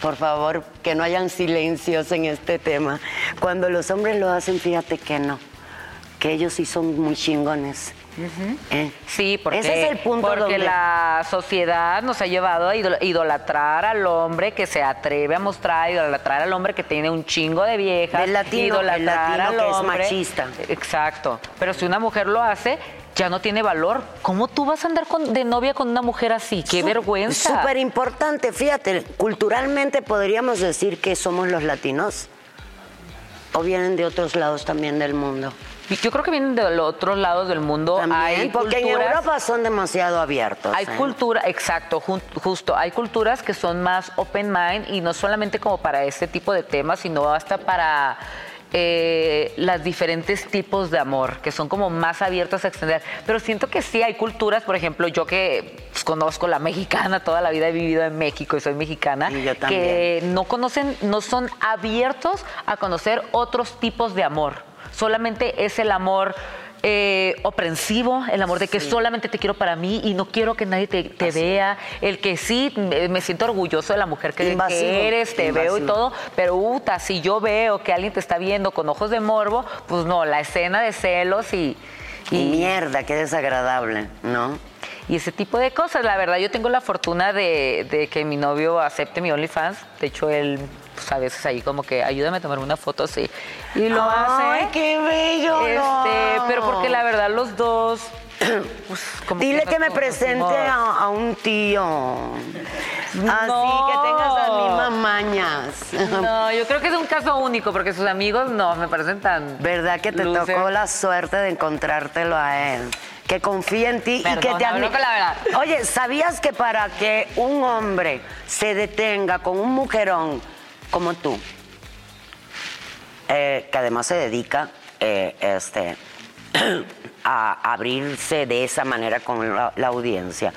Speaker 1: Por favor, que no hayan silencios en este tema. Cuando los hombres lo hacen, fíjate que no. Que ellos sí son muy chingones. ¿Eh?
Speaker 2: Sí, porque,
Speaker 1: Ese es el punto
Speaker 2: porque
Speaker 1: doble.
Speaker 2: la sociedad nos ha llevado a idol- idolatrar al hombre que se atreve a mostrar, idolatrar al hombre que tiene un chingo de viejas,
Speaker 1: latino, el
Speaker 2: idolatrar
Speaker 1: latino
Speaker 2: al
Speaker 1: que es machista.
Speaker 2: Exacto. Pero si una mujer lo hace, ya no tiene valor. ¿Cómo tú vas a andar con- de novia con una mujer así? ¡Qué
Speaker 1: Sú-
Speaker 2: vergüenza!
Speaker 1: Súper importante, fíjate, culturalmente podríamos decir que somos los latinos. O vienen de otros lados también del mundo.
Speaker 2: Yo creo que vienen de los otros lados del mundo.
Speaker 1: También,
Speaker 2: hay
Speaker 1: porque en Europa son demasiado abiertos.
Speaker 2: Hay
Speaker 1: ¿eh?
Speaker 2: cultura, exacto, justo. Hay culturas que son más open mind y no solamente como para este tipo de temas, sino hasta para eh, los diferentes tipos de amor, que son como más abiertos a extender. Pero siento que sí hay culturas, por ejemplo, yo que pues, conozco la mexicana, toda la vida he vivido en México y soy mexicana,
Speaker 1: Y yo también.
Speaker 2: que no conocen, no son abiertos a conocer otros tipos de amor. Solamente es el amor eh, oprensivo, el amor de que solamente te quiero para mí y no quiero que nadie te, te vea, el que sí me, siento orgulloso de la mujer que, que eres, te veo y todo, pero uta, si yo veo que alguien te está viendo con ojos de morbo, pues no, la escena de celos y,
Speaker 1: Y mierda, qué desagradable, ¿no?
Speaker 2: Y ese tipo de cosas. La verdad, yo tengo la fortuna de, de que mi novio acepte mi OnlyFans. De hecho, él, pues, a veces ahí como que ayúdame a tomar una foto así. Y lo
Speaker 1: Ay,
Speaker 2: hace.
Speaker 1: qué bello.
Speaker 2: Este, pero porque la verdad los dos. pues, como
Speaker 1: Dile que me presente a, a un tío. Así
Speaker 2: No.
Speaker 1: que tengas las mismas mañas.
Speaker 2: No, yo creo que es un caso único porque sus amigos no me parecen tan.
Speaker 1: ¿Verdad que te tocó la suerte de encontrártelo a él? Que confía en ti y que te
Speaker 2: hablo
Speaker 1: admi-
Speaker 2: con la verdad.
Speaker 1: Oye, ¿sabías que para que un hombre se detenga con un mujerón como tú, eh, que además se dedica eh, este, a abrirse de esa manera con la, la audiencia,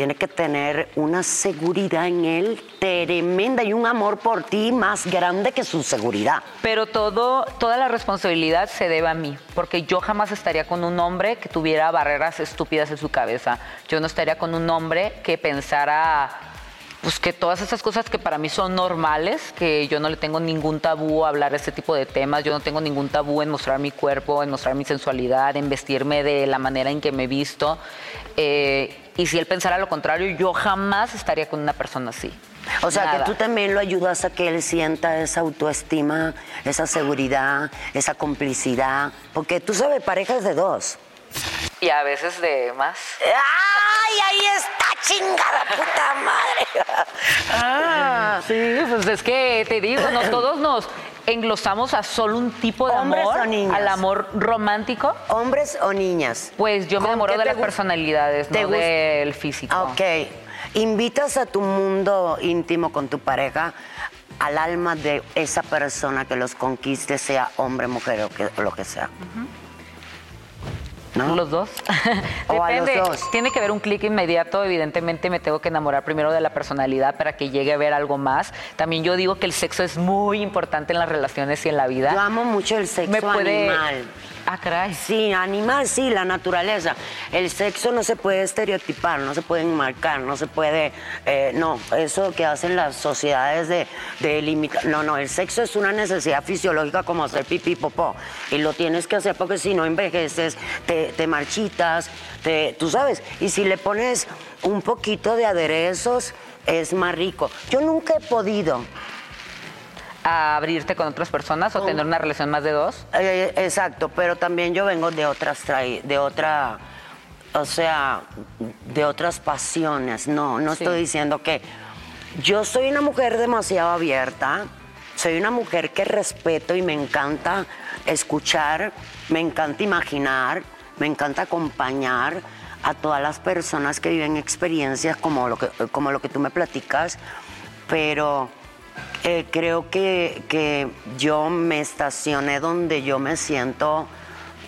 Speaker 1: tiene que tener una seguridad en él tremenda y un amor por ti más grande que su seguridad.
Speaker 2: Pero todo, toda la responsabilidad se debe a mí, porque yo jamás estaría con un hombre que tuviera barreras estúpidas en su cabeza. Yo no estaría con un hombre que pensara, pues que todas esas cosas que para mí son normales, que yo no le tengo ningún tabú a hablar de este tipo de temas, yo no tengo ningún tabú en mostrar mi cuerpo, en mostrar mi sensualidad, en vestirme de la manera en que me visto. Eh, y si él pensara lo contrario, yo jamás estaría con una persona así.
Speaker 1: O sea,
Speaker 2: Nada.
Speaker 1: que tú también lo ayudas a que él sienta esa autoestima, esa seguridad, esa complicidad. Porque tú sabes, parejas de dos.
Speaker 2: Y a veces de más.
Speaker 1: ¡Ay, ahí está chingada puta madre! Ah.
Speaker 2: Sí, pues es que te digo, no todos nos englosamos a solo un tipo de
Speaker 1: ¿Hombres
Speaker 2: amor,
Speaker 1: o niñas?
Speaker 2: al amor romántico.
Speaker 1: ¿Hombres o niñas?
Speaker 2: Pues yo me
Speaker 1: ¿Con
Speaker 2: enamoro de las personalidades, no del físico.
Speaker 1: Ok. Invitas a tu mundo íntimo con tu pareja al alma de esa persona que los conquiste, sea hombre, mujer o, que- o lo que sea. ¿No?
Speaker 2: Los dos.
Speaker 1: O a los dos.
Speaker 2: Tiene que haber un clic inmediato. Evidentemente me tengo que enamorar primero de la personalidad para que llegue a ver algo más. También yo digo que el sexo es muy importante en las relaciones y en la vida.
Speaker 1: Yo amo mucho el sexo
Speaker 2: me puede.
Speaker 1: animal.
Speaker 2: Ah, caray.
Speaker 1: Sí, animal, sí, la naturaleza. El sexo no se puede estereotipar, no se puede enmarcar, no se puede. eh, no, eso que hacen las sociedades de, de limitar. No, no, el sexo es una necesidad fisiológica como hacer pipí, popó. Y lo tienes que hacer porque si no envejeces, te, te marchitas, te, tú sabes. Y si le pones un poquito de aderezos, es más rico. Yo nunca he podido.
Speaker 2: A abrirte con otras personas o tener una relación más de dos.
Speaker 1: Eh, exacto, pero también yo vengo de otras de otra, o sea, de otras pasiones. No, no
Speaker 2: Sí.
Speaker 1: estoy diciendo que yo soy una mujer demasiado abierta, soy una mujer que respeto y me encanta escuchar, me encanta imaginar, me encanta acompañar a todas las personas que viven experiencias como lo que, como lo que tú me platicas, pero eh, creo que, que yo me estacioné donde yo me siento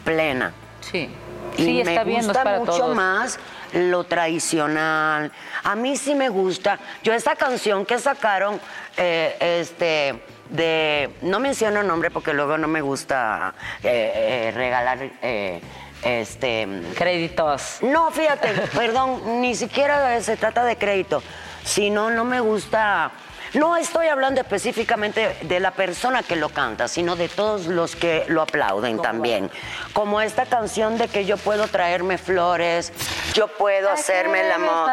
Speaker 1: plena.
Speaker 2: Sí.
Speaker 1: Y
Speaker 2: sí,
Speaker 1: me
Speaker 2: está no es
Speaker 1: gusta
Speaker 2: para
Speaker 1: mucho
Speaker 2: todos.
Speaker 1: más lo tradicional. A mí sí me gusta. Yo esta canción que sacaron, eh, este, de, no menciono nombre porque luego no me gusta eh, regalar, este,
Speaker 2: Créditos.
Speaker 1: no, fíjate, perdón, ni siquiera se trata de crédito, sino no me gusta. No estoy hablando específicamente de la persona que lo canta, sino de todos los que lo aplauden también. Como esta canción de que yo puedo traerme flores, yo puedo hacerme el amor,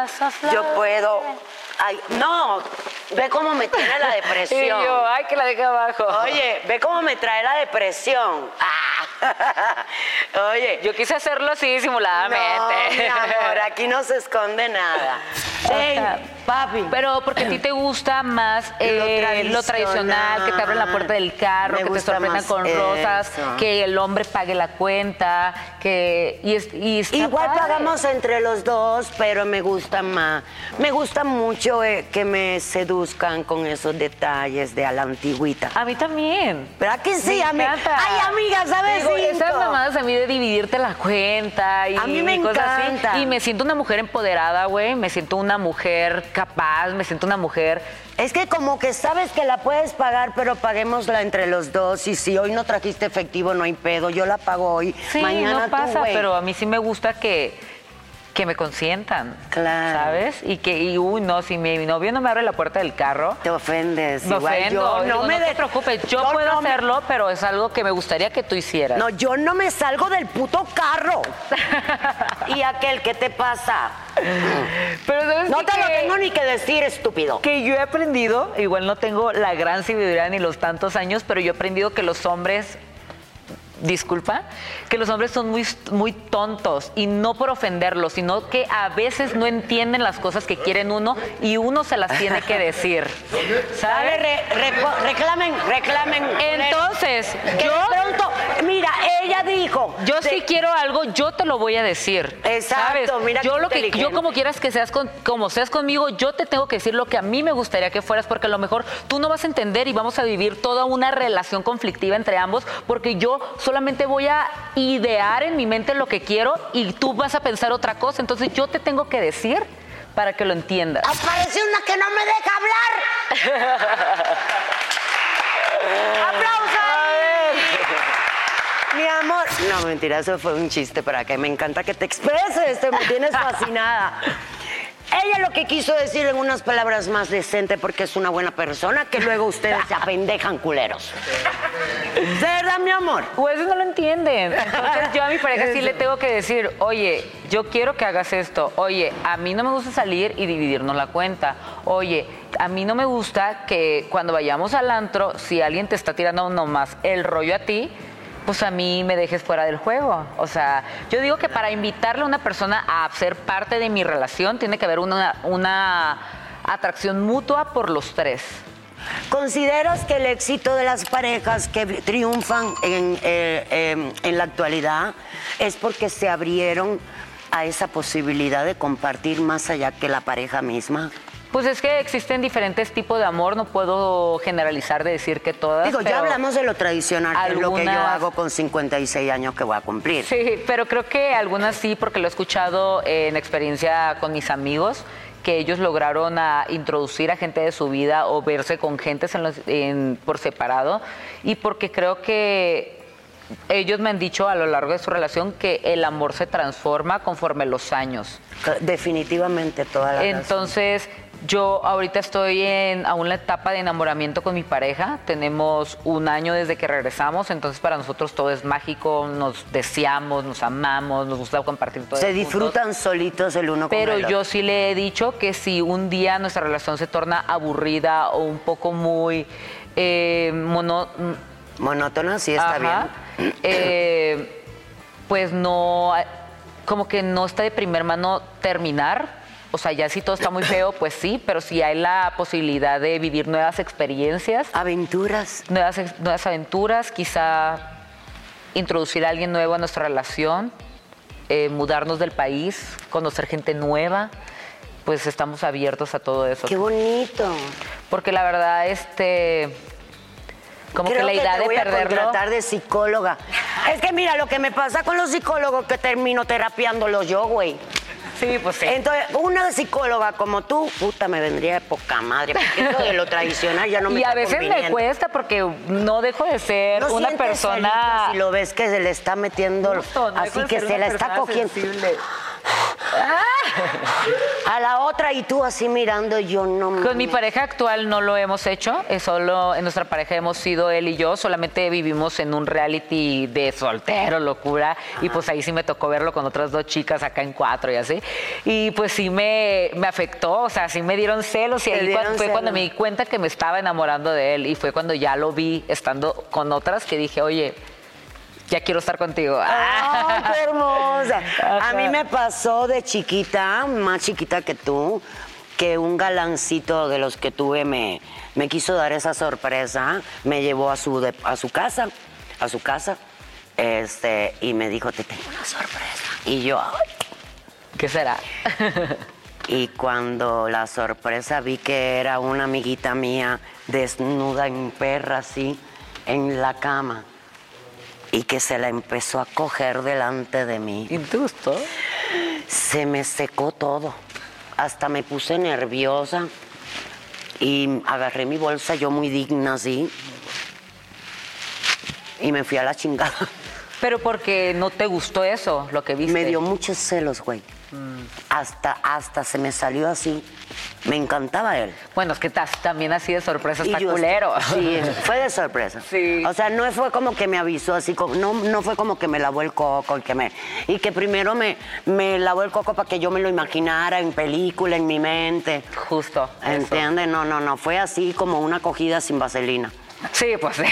Speaker 1: yo puedo. Ay, no, ve cómo me tiene la
Speaker 2: Y
Speaker 1: depresión.
Speaker 2: yo, ay, que la deje abajo.
Speaker 1: Oye, ve cómo me trae la depresión. Ah. Oye,
Speaker 2: Yo quise hacerlo así disimuladamente.
Speaker 1: no, mi amor, aquí no se esconde nada. Ey, papi.
Speaker 2: Pero porque a ti te gusta más eh, lo, tradicional, que te abren la puerta del carro,
Speaker 1: Me
Speaker 2: que te sorprendan con rosas, que el hombre pague la cuenta, que y, y
Speaker 1: Igual
Speaker 2: padre.
Speaker 1: pagamos entre los dos, pero me gusta más. Me gusta mucho eh, que me seduzcan con esos detalles de a la antigüita.
Speaker 2: A mí también.
Speaker 1: ¿Verdad que sí,
Speaker 2: Me
Speaker 1: ami-
Speaker 2: encanta.
Speaker 1: Ay, amiga, ¿sabes?
Speaker 2: Digo, esas mamadas a mí de dividirte la cuenta y
Speaker 1: A mí me
Speaker 2: y cosas así.
Speaker 1: encanta.
Speaker 2: Y me siento una mujer empoderada, güey. Me siento una mujer capaz, me siento una mujer.
Speaker 1: Es que como que sabes que la puedes pagar, pero paguémosla entre los dos. Y si hoy no trajiste efectivo, no hay pedo. Yo la pago hoy.
Speaker 2: Sí,
Speaker 1: Mañana
Speaker 2: no pasa, pero a mí sí me gusta que, que me consientan.
Speaker 1: Claro.
Speaker 2: ¿Sabes? Y que, y uy, no, si mi novio no me abre la puerta del carro.
Speaker 1: Te ofendes.
Speaker 2: Me
Speaker 1: igual
Speaker 2: ofendo.
Speaker 1: yo.
Speaker 2: Digo,
Speaker 1: No me
Speaker 2: te
Speaker 1: de-
Speaker 2: preocupes, yo,
Speaker 1: yo
Speaker 2: puedo
Speaker 1: no me-
Speaker 2: hacerlo, pero es algo que me gustaría que tú hicieras.
Speaker 1: No, yo no me salgo del puto carro. ¿Y aquel qué te pasa?
Speaker 2: pero ¿sabes
Speaker 1: No te lo tengo ni que decir, estúpido.
Speaker 2: que yo he aprendido, igual no tengo la gran sabiduría ni los tantos años, pero yo he aprendido que los hombres, disculpa, que los hombres son muy, muy tontos y no por ofenderlos, sino que a veces no entienden las cosas que quieren uno y uno se las tiene que decir.
Speaker 1: Reco- reclamen, reclamen.
Speaker 2: Entonces,
Speaker 1: que
Speaker 2: yo,
Speaker 1: de pronto, mira, ella dijo.
Speaker 2: yo
Speaker 1: de-
Speaker 2: si quiero algo, yo te lo voy a decir.
Speaker 1: Exacto,
Speaker 2: ¿sabes?
Speaker 1: mira
Speaker 2: yo lo que yo como quieras que seas con, como seas conmigo, yo te tengo que decir lo que a mí me gustaría que fueras porque a lo mejor tú no vas a entender y vamos a vivir toda una relación conflictiva entre ambos porque yo solamente voy a idear en mi mente lo que quiero y tú vas a pensar otra cosa, entonces yo te tengo que decir para que lo entiendas.
Speaker 1: Apareció una que no me deja hablar. ¡Aplausos! Mi amor. No, mentira, eso fue un chiste para que me encanta que te expreses, te me tienes fascinada. Ella lo que quiso decir en unas palabras más decentes porque es una buena persona, que luego ustedes se apendejan culeros. ¿De verdad, mi amor?
Speaker 2: Pues no lo entienden. Entonces yo a mi pareja sí le tengo que decir, oye, yo quiero que hagas esto. Oye, a mí no me gusta salir y dividirnos la cuenta. Oye, a mí no me gusta que cuando vayamos al antro, si alguien te está tirando nomás el rollo a ti, pues a mí me dejes fuera del juego. O sea, yo digo que para invitarle a una persona a ser parte de mi relación tiene que haber una, una atracción mutua por los tres.
Speaker 1: ¿Consideras que el éxito de las parejas que triunfan en, eh, eh, en la actualidad es porque se abrieron a esa posibilidad de compartir más allá que la pareja misma?
Speaker 2: Pues es que existen diferentes tipos de amor, no puedo generalizar de decir que todas.
Speaker 1: Digo, ya hablamos de lo tradicional, es lo que yo hago con 56 años que voy a cumplir.
Speaker 2: Sí, pero creo que algunas sí, porque lo he escuchado en experiencia con mis amigos, que ellos lograron a introducir a gente de su vida o verse con gentes en los- en- por separado, y porque creo que ellos me han dicho a lo largo de su relación que el amor se transforma conforme los años.
Speaker 1: Definitivamente toda la razón.
Speaker 2: Yo ahorita estoy en aún la etapa de enamoramiento con mi pareja. Tenemos un año desde que regresamos, entonces para nosotros todo es mágico, nos deseamos, nos amamos, nos gusta compartir todo.
Speaker 1: Se
Speaker 2: juntos.
Speaker 1: disfrutan solitos el uno con
Speaker 2: Pero
Speaker 1: el otro.
Speaker 2: yo sí le he dicho que si un día nuestra relación se torna aburrida o un poco muy eh, mono,
Speaker 1: Monótono, sí está
Speaker 2: Ajá.
Speaker 1: bien.
Speaker 2: Eh, pues no, como que no está de primer mano terminar. O sea, ya si todo está muy feo, pues sí, pero si hay la posibilidad de vivir nuevas experiencias,
Speaker 1: Aventuras.
Speaker 2: nuevas, nuevas aventuras, quizá introducir a alguien nuevo a nuestra relación, eh, mudarnos del país, conocer gente nueva, pues estamos abiertos a todo eso.
Speaker 1: Qué bonito.
Speaker 2: Porque la verdad, este, como
Speaker 1: Creo
Speaker 2: que la idea
Speaker 1: te
Speaker 2: de
Speaker 1: voy a
Speaker 2: perderlo...
Speaker 1: contratar de psicóloga. Es que mira, lo que me pasa con los psicólogos que termino terapiándolos yo, güey.
Speaker 2: Sí, pues sí.
Speaker 1: Entonces, una psicóloga como tú, puta, me vendría de poca madre, porque eso de lo tradicional ya no me
Speaker 2: y a veces me cuesta porque no dejo de ser
Speaker 1: ¿No
Speaker 2: una persona.
Speaker 1: celos Si lo ves que se le está metiendo,
Speaker 2: Justo, no
Speaker 1: así que se la está cogiendo
Speaker 2: sensible.
Speaker 1: a la otra y tú así mirando, yo no
Speaker 2: Con mi
Speaker 1: mames.
Speaker 2: pareja actual no lo hemos hecho, es solo en nuestra pareja hemos sido él y yo, solamente vivimos en un reality de soltero, locura, y pues ahí sí me tocó verlo con otras dos chicas acá en cuatro y así. Y pues sí me, me afectó, o sea, sí me dieron celos y ahí cuando- fue cuando me di cuenta que me estaba enamorando de él y fue cuando ya lo vi estando con otras que dije, oye, ya quiero estar contigo.
Speaker 1: ¡Ay, qué hermosa! A mí me pasó de chiquita, más chiquita que tú, que un galancito de los que tuve me, me quiso dar esa sorpresa, me llevó a su, de- a su casa, a su casa, este, y me dijo, te tengo una sorpresa. Y yo, "Ay".
Speaker 2: ¿Qué será?
Speaker 1: y cuando la sorpresa vi que era una amiguita mía desnuda en perra así, en la cama, y que se la empezó a coger delante de mí.
Speaker 2: ¿Y te gustó?
Speaker 1: Se me secó todo. Hasta me puse nerviosa y agarré mi bolsa, yo muy digna así, y me fui a la chingada.
Speaker 2: Pero porque no te gustó eso, lo que viste.
Speaker 1: Me dio muchos celos, güey. Hasta, hasta se me salió así. Me encantaba él.
Speaker 2: Bueno, es que también así de sorpresa está culero.
Speaker 1: Sí, fue de sorpresa.
Speaker 2: Sí.
Speaker 1: O sea, no fue como que me avisó así, como, no, no fue como que me lavó el coco y que me y que primero me, me lavó el coco para que yo me lo imaginara en película, en mi mente.
Speaker 2: Justo.
Speaker 1: ¿Entiendes? No, no, no. Fue así como una acogida sin vaselina.
Speaker 2: Sí, pues sí.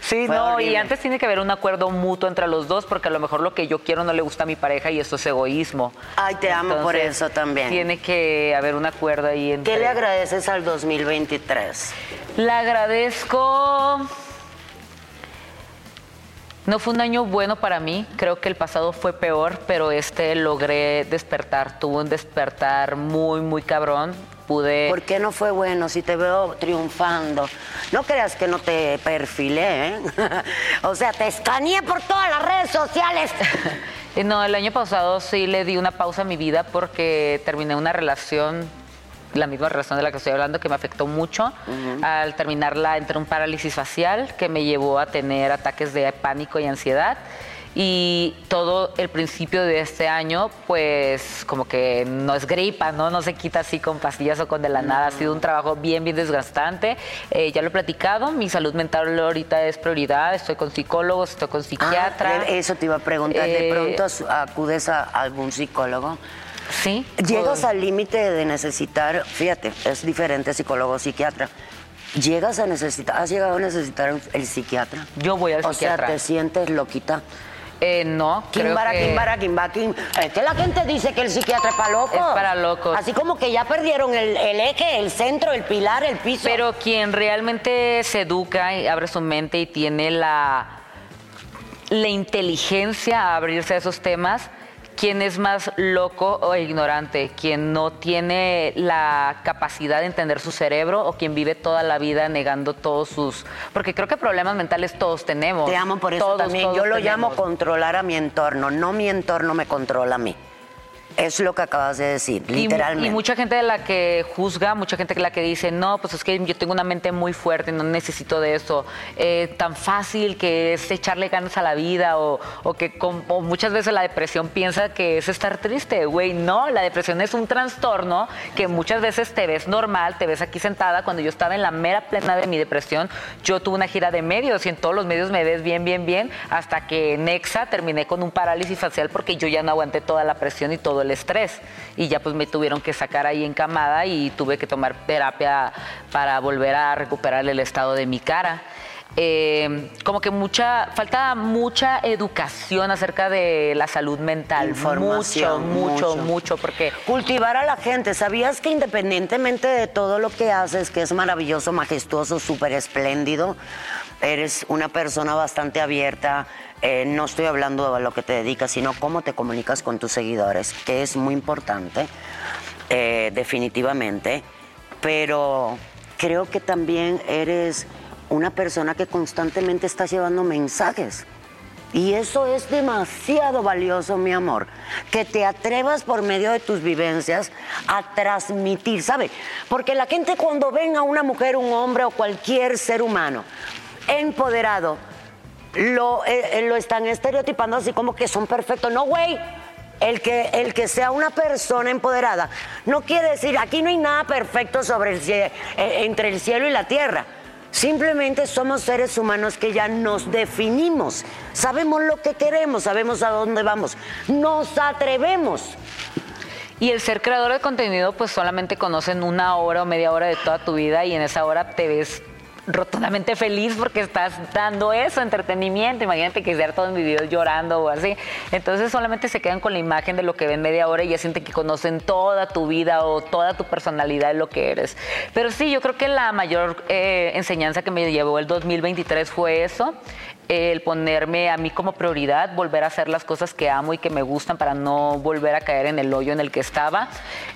Speaker 1: Sí.
Speaker 2: No, y antes tiene que haber un acuerdo mutuo entre los dos, porque a lo mejor lo que yo quiero no le gusta a mi pareja y eso es egoísmo.
Speaker 1: Ay, te amo por eso también.
Speaker 2: Tiene que haber un acuerdo ahí entre.
Speaker 1: ¿Qué le agradeces al 2023?
Speaker 2: Le agradezco. No fue un año bueno para mí, creo que el pasado fue peor, pero este logré despertar, tuve un despertar muy, muy cabrón. Pude...
Speaker 1: ¿Por qué no fue bueno si te veo triunfando? No creas que no te perfilé, ¿eh? o sea, te escaneé por todas las redes sociales.
Speaker 2: Eh, No, el año pasado sí le di una pausa a mi vida porque terminé una relación, la misma relación de la que estoy hablando, que me afectó mucho. Al terminarla entré en un parálisis facial que me llevó a tener ataques de pánico y ansiedad. Y todo el principio de este año, pues como que no es gripa, ¿no? No se quita así con pastillas o con de la nada. Ha sido un trabajo bien, bien desgastante. Eh, ya lo he platicado, mi salud mental ahorita es prioridad. Estoy con psicólogos, estoy con psiquiatra.
Speaker 1: Ah, eso te iba a preguntar. ¿De
Speaker 2: Eh,
Speaker 1: pronto acudes a algún psicólogo?
Speaker 2: Sí.
Speaker 1: Llegas al límite de necesitar, fíjate, es diferente psicólogo psiquiatra. Llegas a necesitar, ¿has llegado a necesitar el, psiquiatra?
Speaker 2: Yo voy al
Speaker 1: o
Speaker 2: psiquiatra.
Speaker 1: sea, te sientes loquita.
Speaker 2: Eh, no, creo
Speaker 1: Kimbara,
Speaker 2: que...
Speaker 1: Kimbara, Kimba, Kim. Es que la gente dice que el psiquiatra es para locos.
Speaker 2: Es para locos.
Speaker 1: Así como que ya perdieron el, el eje, el centro, el pilar, el piso.
Speaker 2: Pero quien realmente se educa y abre su mente y tiene la, la inteligencia a abrirse a esos temas, quién es más loco o ignorante, quien no tiene la capacidad de entender su cerebro o quien vive toda la vida negando todos sus... Porque creo que problemas mentales todos tenemos.
Speaker 1: Te amo por eso
Speaker 2: Todos,
Speaker 1: también.
Speaker 2: todos
Speaker 1: Yo lo
Speaker 2: tenemos.
Speaker 1: llamo controlar a mi entorno, no mi entorno me controla a mí. Es lo que acabas de decir,
Speaker 2: Y
Speaker 1: literalmente.
Speaker 2: Y, mucha gente de la que juzga, mucha gente que la que dice, no, pues es que yo tengo una mente muy fuerte, no necesito de eso. Eh, tan fácil que es echarle ganas a la vida o, o que con- o muchas veces la depresión piensa que es estar triste. Güey, no, la depresión es un trastorno que muchas veces te ves normal, te ves aquí sentada. Cuando yo estaba en la mera plena de mi depresión, yo tuve una gira de medios y en todos los medios me ves bien, bien, bien, hasta que en Nexa terminé con un parálisis facial porque yo ya no aguanté toda la presión y todo el estrés. Y ya pues me tuvieron que sacar ahí encamada y tuve que tomar terapia para volver a recuperar el estado de mi cara. Eh, como que mucha, falta mucha educación acerca de la salud mental. Mucho, mucho.
Speaker 1: mucho,
Speaker 2: porque
Speaker 1: Cultivar a la gente. ¿Sabías que independientemente de todo lo que haces, que es maravilloso, majestuoso, súper espléndido, eres una persona bastante abierta? Eh, no estoy hablando de lo que te dedicas, sino cómo te comunicas con tus seguidores, que es muy importante, eh, definitivamente. Pero creo que también eres una persona que constantemente estás llevando mensajes. Y eso es demasiado valioso, mi amor. Que te atrevas por medio de tus vivencias a transmitir, ¿sabe? Porque la gente cuando ven a una mujer, un hombre o cualquier ser humano empoderado, lo, eh, eh, lo están estereotipando así como que son perfectos. No, güey. El que, el que sea una persona empoderada no quiere decir, aquí no hay nada perfecto sobre el eh, entre el cielo y la tierra. Simplemente somos seres humanos que ya nos definimos. Sabemos lo que queremos, sabemos a dónde vamos. Nos atrevemos.
Speaker 2: Y el ser creador de contenido, pues solamente conocen una hora o media hora de toda tu vida y en esa hora te ves rotundamente feliz porque estás dando eso, entretenimiento. Imagínate que estar todos mis videos llorando o así. Entonces solamente se quedan con la imagen de lo que ven media hora y ya sienten que conocen toda tu vida o toda tu personalidad, lo que eres. Pero sí, yo creo que la mayor eh, enseñanza que me llevó el 2023 fue eso el ponerme a mí como prioridad, volver a hacer las cosas que amo y que me gustan para no volver a caer en el hoyo en el que estaba.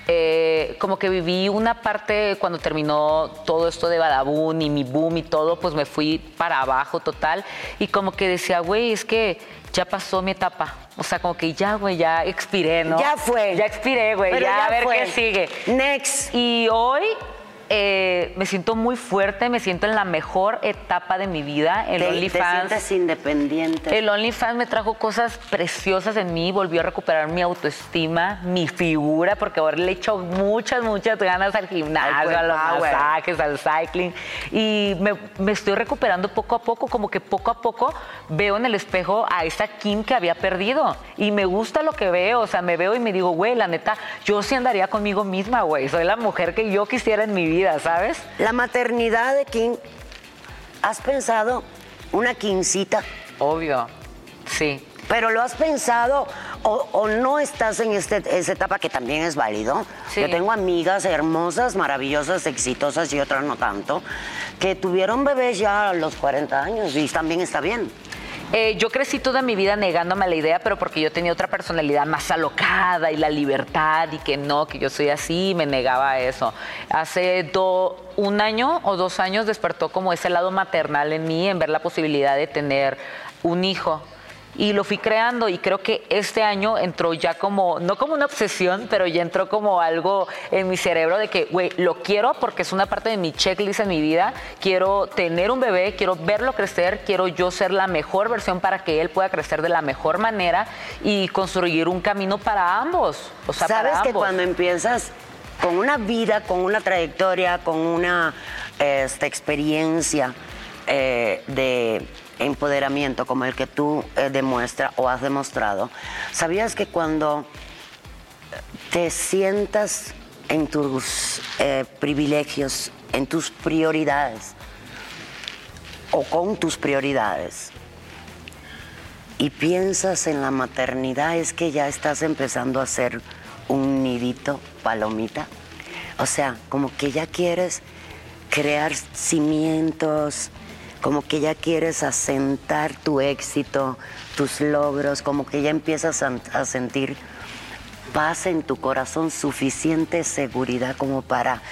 Speaker 2: Eh, como que viví una parte cuando terminó todo esto de Badabun y mi boom y todo, pues me fui para abajo total y como que decía, güey, es que ya pasó mi etapa. O sea, como que ya, güey, ya expiré, ¿no?
Speaker 1: Ya fue.
Speaker 2: Ya expiré, güey, ya, a ver
Speaker 1: fue.
Speaker 2: qué sigue.
Speaker 1: Next.
Speaker 2: Y hoy eh, me siento muy fuerte, me siento en la mejor etapa de mi vida. El
Speaker 1: Te, te
Speaker 2: OnlyFans.
Speaker 1: sientes independiente.
Speaker 2: El OnlyFans me trajo cosas preciosas en mí, volvió a recuperar mi autoestima, mi figura, porque ahora le echo muchas, muchas ganas al gimnasio, a los
Speaker 1: power.
Speaker 2: masajes, al cycling. Y me, me estoy recuperando poco a poco, como que poco a poco veo en el espejo a esa Kim que había perdido. Y me gusta lo que veo, o sea, me veo y me digo, güey, la neta, yo sí andaría conmigo misma, güey. Soy la mujer que yo quisiera en mi vida, ¿sabes?
Speaker 1: La maternidad de King, ¿has pensado una quincita?
Speaker 2: Obvio, sí.
Speaker 1: Pero lo has pensado o, o no estás en este, esa etapa que también es válido.
Speaker 2: Sí.
Speaker 1: Yo tengo amigas hermosas, maravillosas, exitosas y otras no tanto, que tuvieron bebés ya a los 40 años y también está bien.
Speaker 2: Eh, yo crecí toda mi vida negándome a la idea, pero porque yo tenía otra personalidad más alocada y la libertad y que no, que yo soy así, me negaba a eso. Hace un año o dos años despertó como ese lado maternal en mí, en ver la posibilidad de tener un hijo. Y lo fui creando y creo que este año entró ya como, no como una obsesión, pero ya entró como algo en mi cerebro de que, güey, lo quiero porque es una parte de mi checklist en mi vida. Quiero tener un bebé, quiero verlo crecer, quiero yo ser la mejor versión para que él pueda crecer de la mejor manera y construir un camino para ambos. O sea,
Speaker 1: Sabes
Speaker 2: para
Speaker 1: que
Speaker 2: ambos.
Speaker 1: cuando empiezas con una vida, con una trayectoria, con una este, experiencia eh, de empoderamiento como el que tú eh, demuestras o has demostrado, ¿sabías que cuando te sientas en tus eh, privilegios, en tus prioridades o con tus prioridades, y piensas en la maternidad, es que ya estás empezando a hacer un nidito palomita. O sea, como que ya quieres crear cimientos, como que ya quieres asentar tu éxito, tus logros, como que ya empiezas a, a sentir paz en tu corazón, suficiente seguridad como para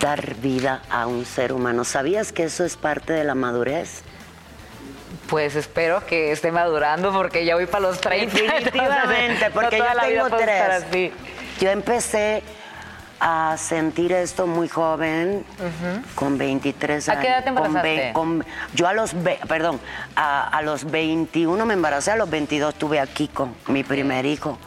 Speaker 1: dar vida a un ser humano. ¿Sabías que eso es parte de la madurez?
Speaker 2: Pues espero que esté madurando porque ya voy para los 30.
Speaker 1: Definitivamente,
Speaker 2: No
Speaker 1: porque
Speaker 2: toda
Speaker 1: yo tengo tres. Yo empecé a sentir esto muy joven, con 23
Speaker 2: ¿A
Speaker 1: años.
Speaker 2: qué edad te embarazaste?
Speaker 1: con- yo a los, ve- perdón, a, a los 21 me embaracé, a los 22 tuve a Kiko, mi primer hijo.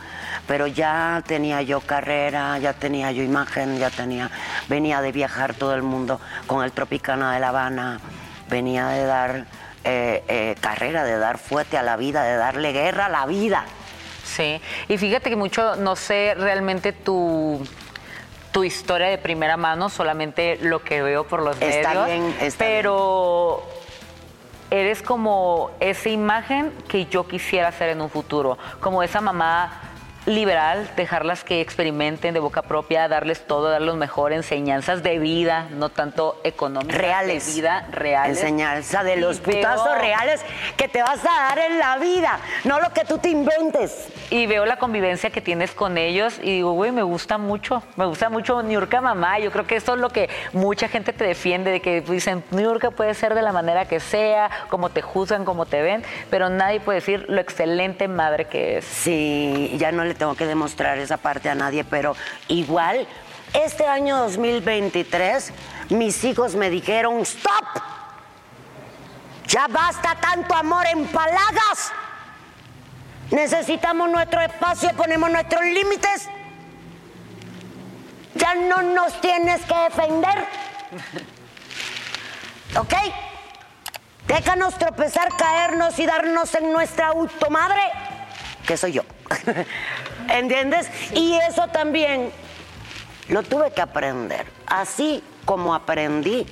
Speaker 1: Pero ya tenía yo carrera, ya tenía yo imagen, ya tenía, venía de viajar todo el mundo con el Tropicana de La Habana, venía de dar eh, eh, carrera, de dar fuerte a la vida, de darle guerra a la vida.
Speaker 2: Sí, y fíjate que mucho, no sé realmente tu, tu historia de primera mano, solamente lo que veo por los
Speaker 1: Está
Speaker 2: medios.
Speaker 1: bien, está
Speaker 2: pero eres como esa imagen que yo quisiera ser en un futuro, como esa mamá liberal, dejarlas que experimenten de boca propia, darles todo, darles mejor enseñanzas de vida, no tanto económicas,
Speaker 1: reales.
Speaker 2: de vida reales.
Speaker 1: Enseñanza de los
Speaker 2: veo-
Speaker 1: putazos reales que te vas a dar en la vida, no lo que tú te inventes.
Speaker 2: Y veo la convivencia que tienes con ellos y digo, güey, me gusta mucho, me gusta mucho Niurka mamá. Yo creo que eso es lo que mucha gente te defiende, de que dicen, Niurka puede ser de la manera que sea, como te juzgan, como te ven, pero nadie puede decir lo excelente madre que es.
Speaker 1: Sí, ya no le tengo que demostrar esa parte a nadie, pero igual, este año 2023, mis hijos me dijeron, stop, ya basta tanto amor en palagas. Necesitamos nuestro espacio, ponemos nuestros límites. Ya no nos tienes que defender. ¿Ok? Déjanos tropezar, caernos y darnos en nuestra automadre, que soy yo. ¿Entiendes? Y eso también lo tuve que aprender. Así como aprendí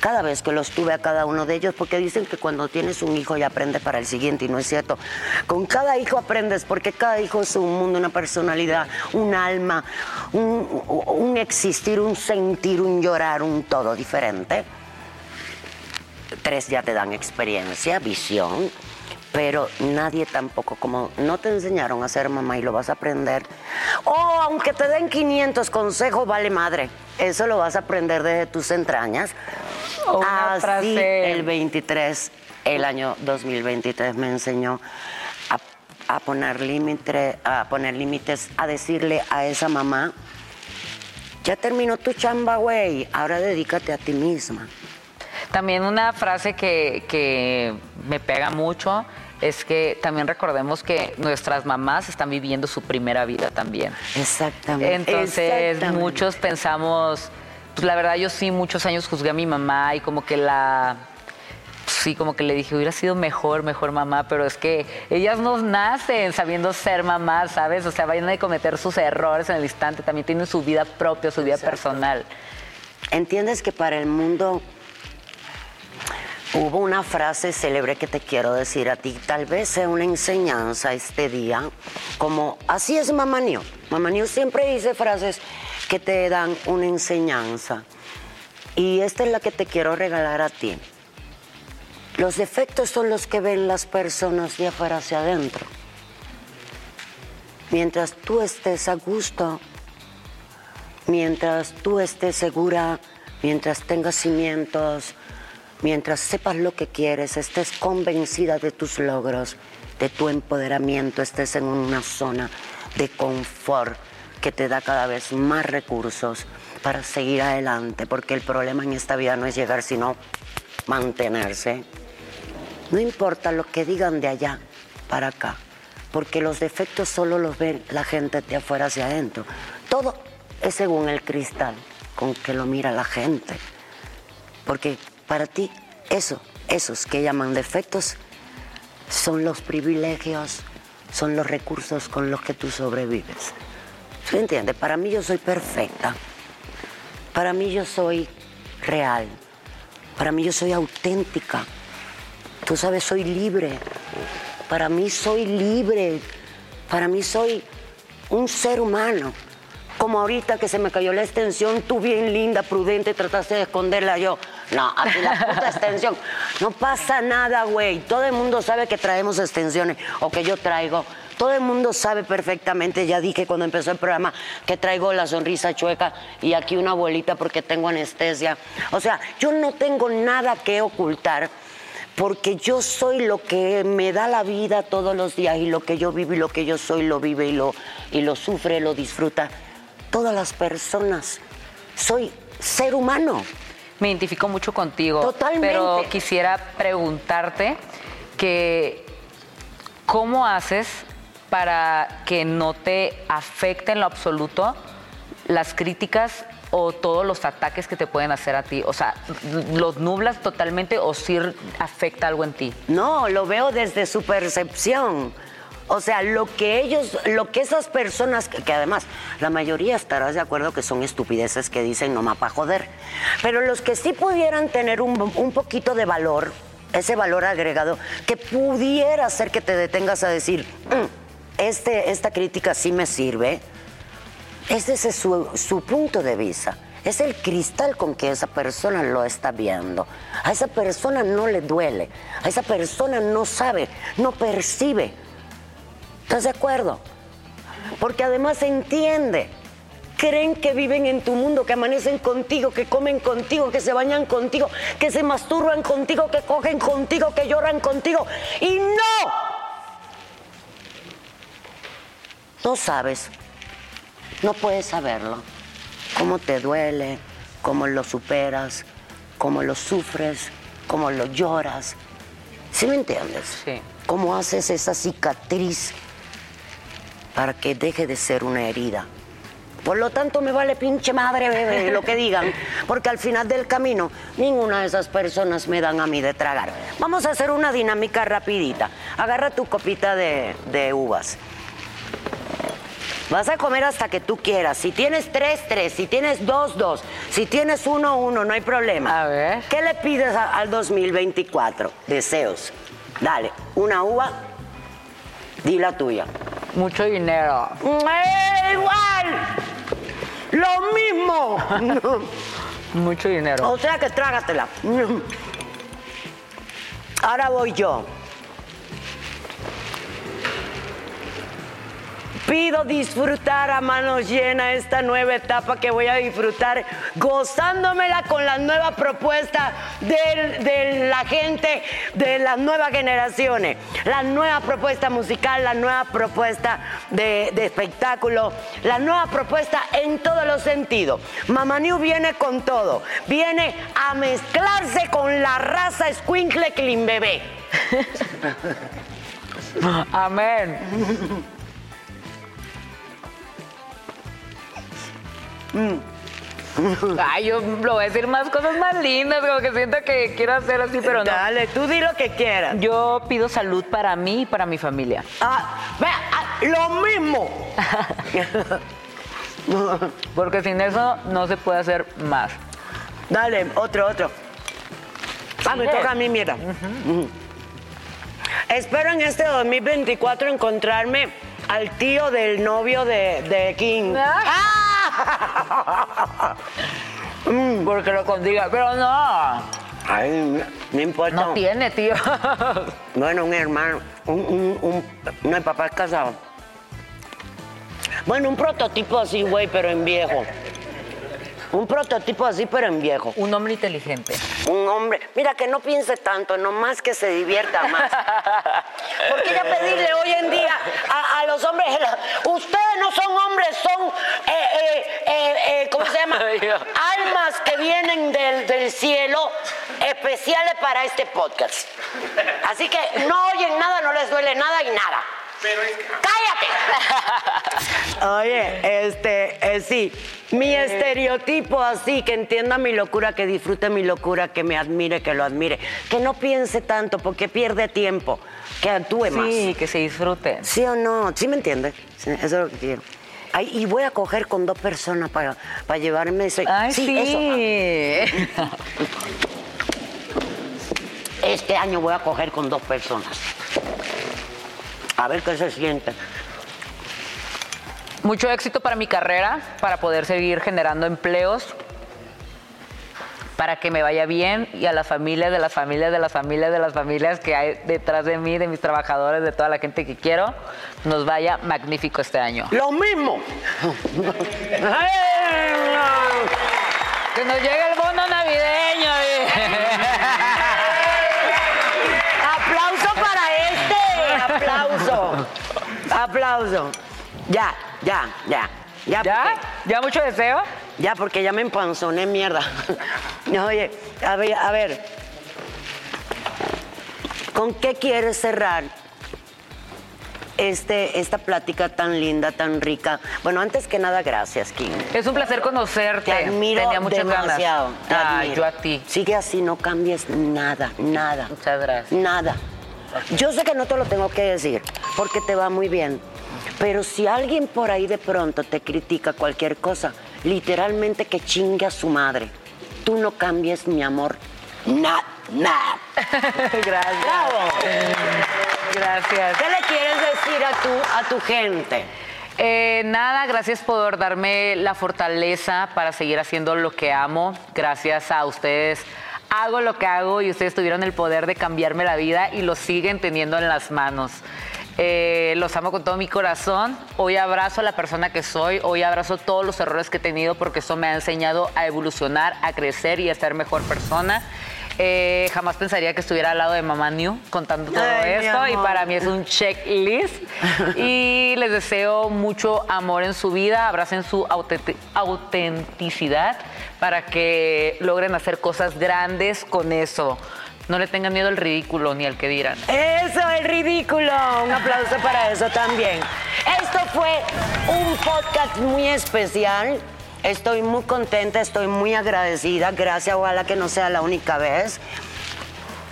Speaker 1: cada vez que los tuve a cada uno de ellos, porque dicen que cuando tienes un hijo ya aprendes para el siguiente, y no es cierto. Con cada hijo aprendes, porque cada hijo es un mundo, una personalidad, un alma, un, un existir, un sentir, un llorar, un todo diferente. Tres ya te dan experiencia, visión, pero nadie tampoco, como no te enseñaron a ser mamá y lo vas a aprender, o aunque te den 500 consejos, vale madre, eso lo vas a aprender desde tus entrañas.
Speaker 2: Una
Speaker 1: Así
Speaker 2: frase-
Speaker 1: el 23, el año 2023 me enseñó a, a poner límite, a poner límites, a decirle a esa mamá, ya terminó tu chamba, güey, ahora dedícate a ti misma.
Speaker 2: También una frase que, que me pega mucho es que también recordemos que nuestras mamás están viviendo su primera vida también.
Speaker 1: Exactamente.
Speaker 2: Entonces,
Speaker 1: Exactamente.
Speaker 2: muchos pensamos, pues la verdad yo sí muchos años juzgué a mi mamá y como que la sí, como que le dije, hubiera sido mejor, mejor mamá, pero es que ellas no nacen sabiendo ser mamás, ¿sabes? O sea, vayan a cometer sus errores en el instante, también tienen su vida propia, su vida personal.
Speaker 1: ¿Entiendes que para el mundo hubo una frase célebre que te quiero decir a ti? Tal vez sea una enseñanza este día, como así es Mamá New. Mamá siempre dice frases que te dan una enseñanza. Y esta es la que te quiero regalar a ti. Los defectos son los que ven las personas de afuera hacia adentro. Mientras tú estés a gusto, mientras tú estés segura, mientras tengas cimientos, mientras sepas lo que quieres, estés convencida de tus logros, de tu empoderamiento, estés en una zona de confort que te da cada vez más recursos para seguir adelante, porque el problema en esta vida no es llegar, sino mantenerse. No importa lo que digan de allá para acá, porque los defectos solo los ven la gente de afuera hacia adentro. Todo es según el cristal con que lo mira la gente. Porque para ti, eso, esos que llaman defectos, son los privilegios, son los recursos con los que tú sobrevives. ¿Se entiende? Para mí yo soy perfecta. Para mí yo soy real. Para mí yo soy auténtica. Tú sabes, soy libre. Para mí soy libre. Para mí soy un ser humano. Como ahorita que se me cayó la extensión, tú bien linda, prudente, trataste de esconderla yo. No, aquí la puta extensión. No pasa nada, güey. Todo el mundo sabe que traemos extensiones o que yo traigo. Todo el mundo sabe perfectamente, ya dije cuando empezó el programa, que traigo la sonrisa chueca y aquí una abuelita porque tengo anestesia. O sea, yo no tengo nada que ocultar porque yo soy lo que me da la vida todos los días y lo que yo vivo y lo que yo soy lo vive y lo, y lo sufre, lo disfruta. Todas las personas. Soy ser humano.
Speaker 2: Me identifico mucho contigo.
Speaker 1: Totalmente.
Speaker 2: Pero quisiera preguntarte que cómo haces para que no te afecte en lo absoluto las críticas o todos los ataques que te pueden hacer a ti. O sea, ¿los nublas totalmente o sí afecta algo en ti?
Speaker 1: No, lo veo desde su percepción. O sea, lo que ellos, lo que esas personas, que, además la mayoría estarás de acuerdo que son estupideces que dicen no para joder, pero los que sí pudieran tener un, un poquito de valor, ese valor agregado, que pudiera hacer que te detengas a decir, "Mm, este, esta crítica sí me sirve, ese es su, su punto de vista. Es el cristal con que esa persona lo está viendo. A esa persona no le duele. A esa persona no sabe, no percibe. ¿Estás de acuerdo? Porque además entiende. Creen que viven en tu mundo, que amanecen contigo, que comen contigo, que se bañan contigo, que se masturban contigo, que cogen contigo, que lloran contigo. Y no. No sabes. No puedes saberlo. Cómo te duele, cómo lo superas, cómo lo sufres, cómo lo lloras. ¿Sí me entiendes?
Speaker 2: Sí.
Speaker 1: Cómo haces esa cicatriz para que deje de ser una herida. Por lo tanto, me vale pinche madre bebé lo que digan, porque al final del camino ninguna de esas personas me dan a mí de tragar. Vamos a hacer una dinámica rapidita. Agarra tu copita de, de uvas. Vas a comer hasta que tú quieras. Si tienes tres, tres. Si tienes dos, dos. Si tienes uno, uno. No hay problema.
Speaker 2: A ver.
Speaker 1: ¿Qué le pides a- al 2024? Deseos. Dale. Una uva. Di la tuya.
Speaker 2: Mucho dinero.
Speaker 1: ¡Eh, igual! Lo mismo.
Speaker 2: Mucho dinero.
Speaker 1: O sea que trágatela. Ahora voy yo. Pido disfrutar a manos llenas esta nueva etapa que voy a disfrutar, gozándomela con la nueva propuesta de, la gente de las nuevas generaciones, la nueva propuesta musical, la nueva propuesta de, espectáculo, la nueva propuesta en todos los sentidos. Mamá New viene con todo, viene a mezclarse con la raza Squinkle Clean Bebé.
Speaker 2: Amén. Ay, yo lo voy a decir más cosas más lindas, como que siento que quiero hacer así, pero no.
Speaker 1: Dale, tú di lo que quieras.
Speaker 2: Yo pido salud para mí y para mi familia.
Speaker 1: Ah, ve, ah, lo mismo.
Speaker 2: Porque sin eso no se puede hacer más.
Speaker 1: Dale, otro, otro. Ah, me toca a mí, mierda. Ujú. Espero en este 2024 encontrarme al tío del novio de, de King.
Speaker 2: Ah. Porque lo condiga, pero no.
Speaker 1: Ay, no importa.
Speaker 2: No tiene, tío.
Speaker 1: Bueno, un hermano, un, un, un, no, el papá es casado. Bueno, un prototipo así, güey, pero en viejo. Un prototipo así, pero en viejo.
Speaker 2: Un hombre inteligente.
Speaker 1: Un hombre, mira, que no piense tanto, nomás que se divierta más. Porque ya pedirle hoy en día a, a los hombres, ustedes no son hombres, son, eh, eh, eh, ¿cómo se llama? Almas que vienen del, del cielo especiales para este podcast. Así que no oyen nada, no les duele nada y nada. ¡Cállate! Oye, este, eh, sí, mi estereotipo así, que entienda mi locura, que disfrute mi locura, que me admire, que lo admire, que no piense tanto porque pierde tiempo, que actúe más.
Speaker 2: Sí, que se disfrute.
Speaker 1: ¿Sí o no? ¿Sí me entiendes? Sí, eso es lo que quiero. Ay, y voy a coger con dos personas para, para llevarme ese.
Speaker 2: Ay, sí.
Speaker 1: eso. Este año voy a coger con dos personas. A ver qué se siente.
Speaker 2: Mucho éxito para mi carrera, para poder seguir generando empleos, para que me vaya bien y a las familias de las familias de las familias de las familias que hay detrás de mí, de mis trabajadores, de toda la gente que quiero, nos vaya magnífico este año.
Speaker 1: Lo mismo.
Speaker 2: Que nos llegue el bono navideño.
Speaker 1: Aplauso para este. Aplauso. Aplauso. Ya, ya, ya. Ya,
Speaker 2: ¿Ya?
Speaker 1: porque-
Speaker 2: ¿Ya mucho deseo?
Speaker 1: ya porque ya me empanzoné mierda. Oye, a ver, a ver. ¿Con qué quieres cerrar este, esta plática tan linda, tan rica? Bueno, antes que nada, gracias, Kim.
Speaker 2: Es un placer conocerte.
Speaker 1: Te admiro
Speaker 2: Tenía muchas
Speaker 1: demasiado.
Speaker 2: ganas.
Speaker 1: te
Speaker 2: Ah,
Speaker 1: admiro.
Speaker 2: yo a ti.
Speaker 1: Sigue así, no cambies nada, nada.
Speaker 2: Muchas gracias.
Speaker 1: Nada. Yo sé que no te lo tengo que decir, porque te va muy bien. Pero si alguien por ahí de pronto te critica cualquier cosa, literalmente que chingue a su madre. Tú no cambies, mi amor. Nada, nada.
Speaker 2: Gracias.
Speaker 1: Bravo.
Speaker 2: Gracias.
Speaker 1: ¿Qué le quieres decir a tu, a tu gente?
Speaker 2: Eh, nada, gracias por darme la fortaleza para seguir haciendo lo que amo. Gracias a ustedes hago lo que hago y ustedes tuvieron el poder de cambiarme la vida y lo siguen teniendo en las manos. Eh, los amo con todo mi corazón. Hoy abrazo a la persona que soy. Hoy abrazo todos los errores que he tenido porque eso me ha enseñado a evolucionar, a crecer y a ser mejor persona. Eh, jamás pensaría que estuviera al lado de Mamá New contando todo
Speaker 1: Ay,
Speaker 2: esto y para mí es un checklist y les deseo mucho amor en su vida, abracen su autent- autenticidad para que logren hacer cosas grandes con eso. No le tengan miedo al ridículo ni al que dirán.
Speaker 1: Eso, el ridículo. Un aplauso para eso también. Esto fue un podcast muy especial. Estoy muy contenta, estoy muy agradecida. Gracias, ojalá que no sea la única vez.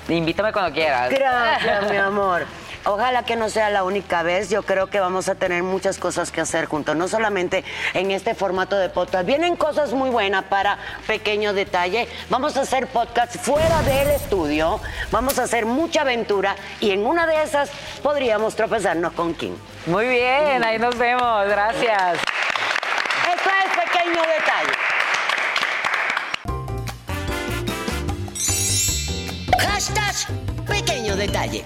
Speaker 2: Invítame cuando quieras.
Speaker 1: Gracias, mi amor. Ojalá que no sea la única vez. Yo creo que vamos a tener muchas cosas que hacer juntos, no solamente en este formato de podcast. Vienen cosas muy buenas para pequeño detalle. Vamos a hacer podcast fuera del estudio. Vamos a hacer mucha aventura y en una de esas podríamos tropezarnos con King.
Speaker 2: Muy bien, ahí nos vemos. Gracias.
Speaker 1: Esto es pequeño detalle. Hashtag pequeño detalle.